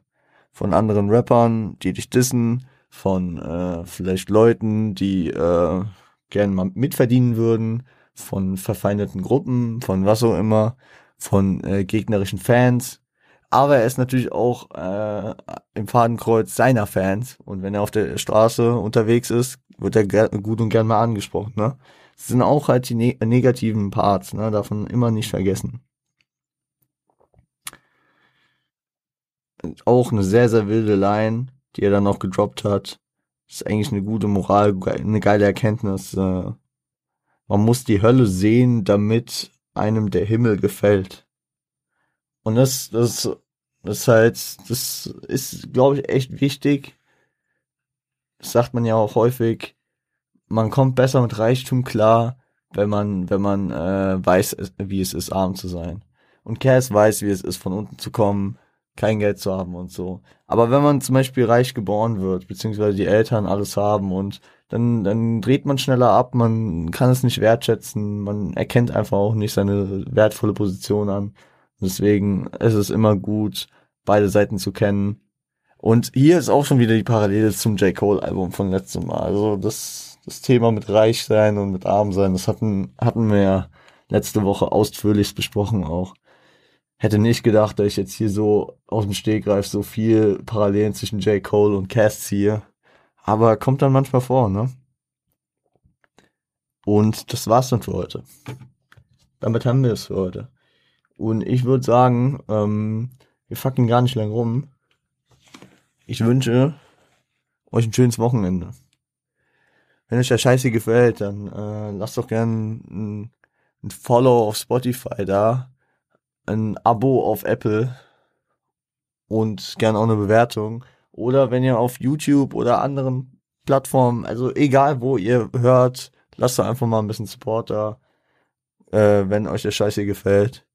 von anderen Rappern, die dich dissen, von äh, vielleicht Leuten, die äh, gerne mal mitverdienen würden, von verfeindeten Gruppen, von was auch immer, von äh, gegnerischen Fans. Aber er ist natürlich auch äh, im Fadenkreuz seiner Fans. Und wenn er auf der Straße unterwegs ist, wird er gut und gern mal angesprochen. Ne? Das sind auch halt die ne negativen Parts, ne? davon immer nicht vergessen. Auch eine sehr, sehr wilde Line, die er dann noch gedroppt hat. Das ist eigentlich eine gute Moral, eine geile Erkenntnis. Äh, man muss die Hölle sehen, damit einem der Himmel gefällt. Und das, das, das halt, das ist, glaube ich, echt wichtig. Das sagt man ja auch häufig. Man kommt besser mit Reichtum klar, wenn man, wenn man äh, weiß, wie es ist, arm zu sein. Und Cass weiß, wie es ist, von unten zu kommen, kein Geld zu haben und so. Aber wenn man zum Beispiel reich geboren wird, beziehungsweise die Eltern alles haben und dann, dann dreht man schneller ab, man kann es nicht wertschätzen, man erkennt einfach auch nicht seine wertvolle Position an. Deswegen ist es immer gut, beide Seiten zu kennen. Und hier ist auch schon wieder die Parallele zum J. Cole Album von letztem Mal. Also das, das Thema mit reich sein und mit arm sein, das hatten, hatten wir ja letzte Woche ausführlich besprochen auch hätte nicht gedacht, dass ich jetzt hier so aus dem Stegreif so viel Parallelen zwischen J. Cole und Cass ziehe. Aber kommt dann manchmal vor, ne? Und das war's dann für heute. Damit haben wir es für heute. Und ich würde sagen, ähm, wir fucken gar nicht lang rum. Ich wünsche euch ein schönes Wochenende. Wenn euch der Scheiße gefällt, dann äh, lasst doch gern ein, ein Follow auf Spotify da ein Abo auf Apple und gerne auch eine Bewertung. Oder wenn ihr auf YouTube oder anderen Plattformen, also egal wo ihr hört, lasst doch einfach mal ein bisschen Support da, äh, wenn euch der Scheiß hier gefällt.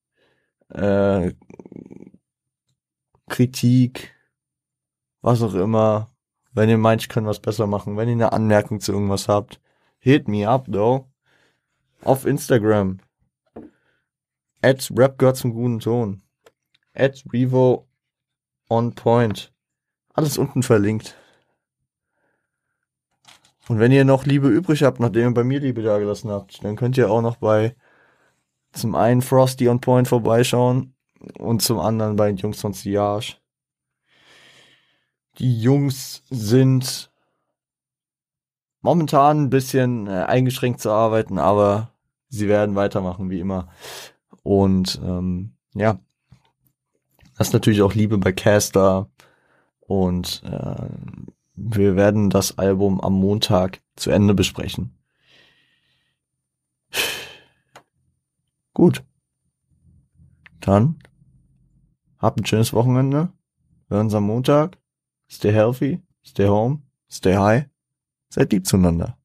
Äh, Kritik, was auch immer. Wenn ihr meint, ich kann was besser machen, wenn ihr eine Anmerkung zu irgendwas habt, hit me up, though. Auf Instagram. At Rap gehört zum guten Ton. At Revo on point. Alles unten verlinkt. Und wenn ihr noch Liebe übrig habt, nachdem ihr bei mir Liebe dagelassen habt, dann könnt ihr auch noch bei zum einen Frosty on Point vorbeischauen und zum anderen bei den Jungs von Siage. Die Jungs sind momentan ein bisschen äh, eingeschränkt zu arbeiten, aber sie werden weitermachen wie immer. Und ähm, ja, das ist natürlich auch Liebe bei Caster und äh, wir werden das Album am Montag zu Ende besprechen. Gut. Dann habt ein schönes Wochenende. Hören uns am Montag. Stay healthy, stay home, stay high. Seid lieb zueinander.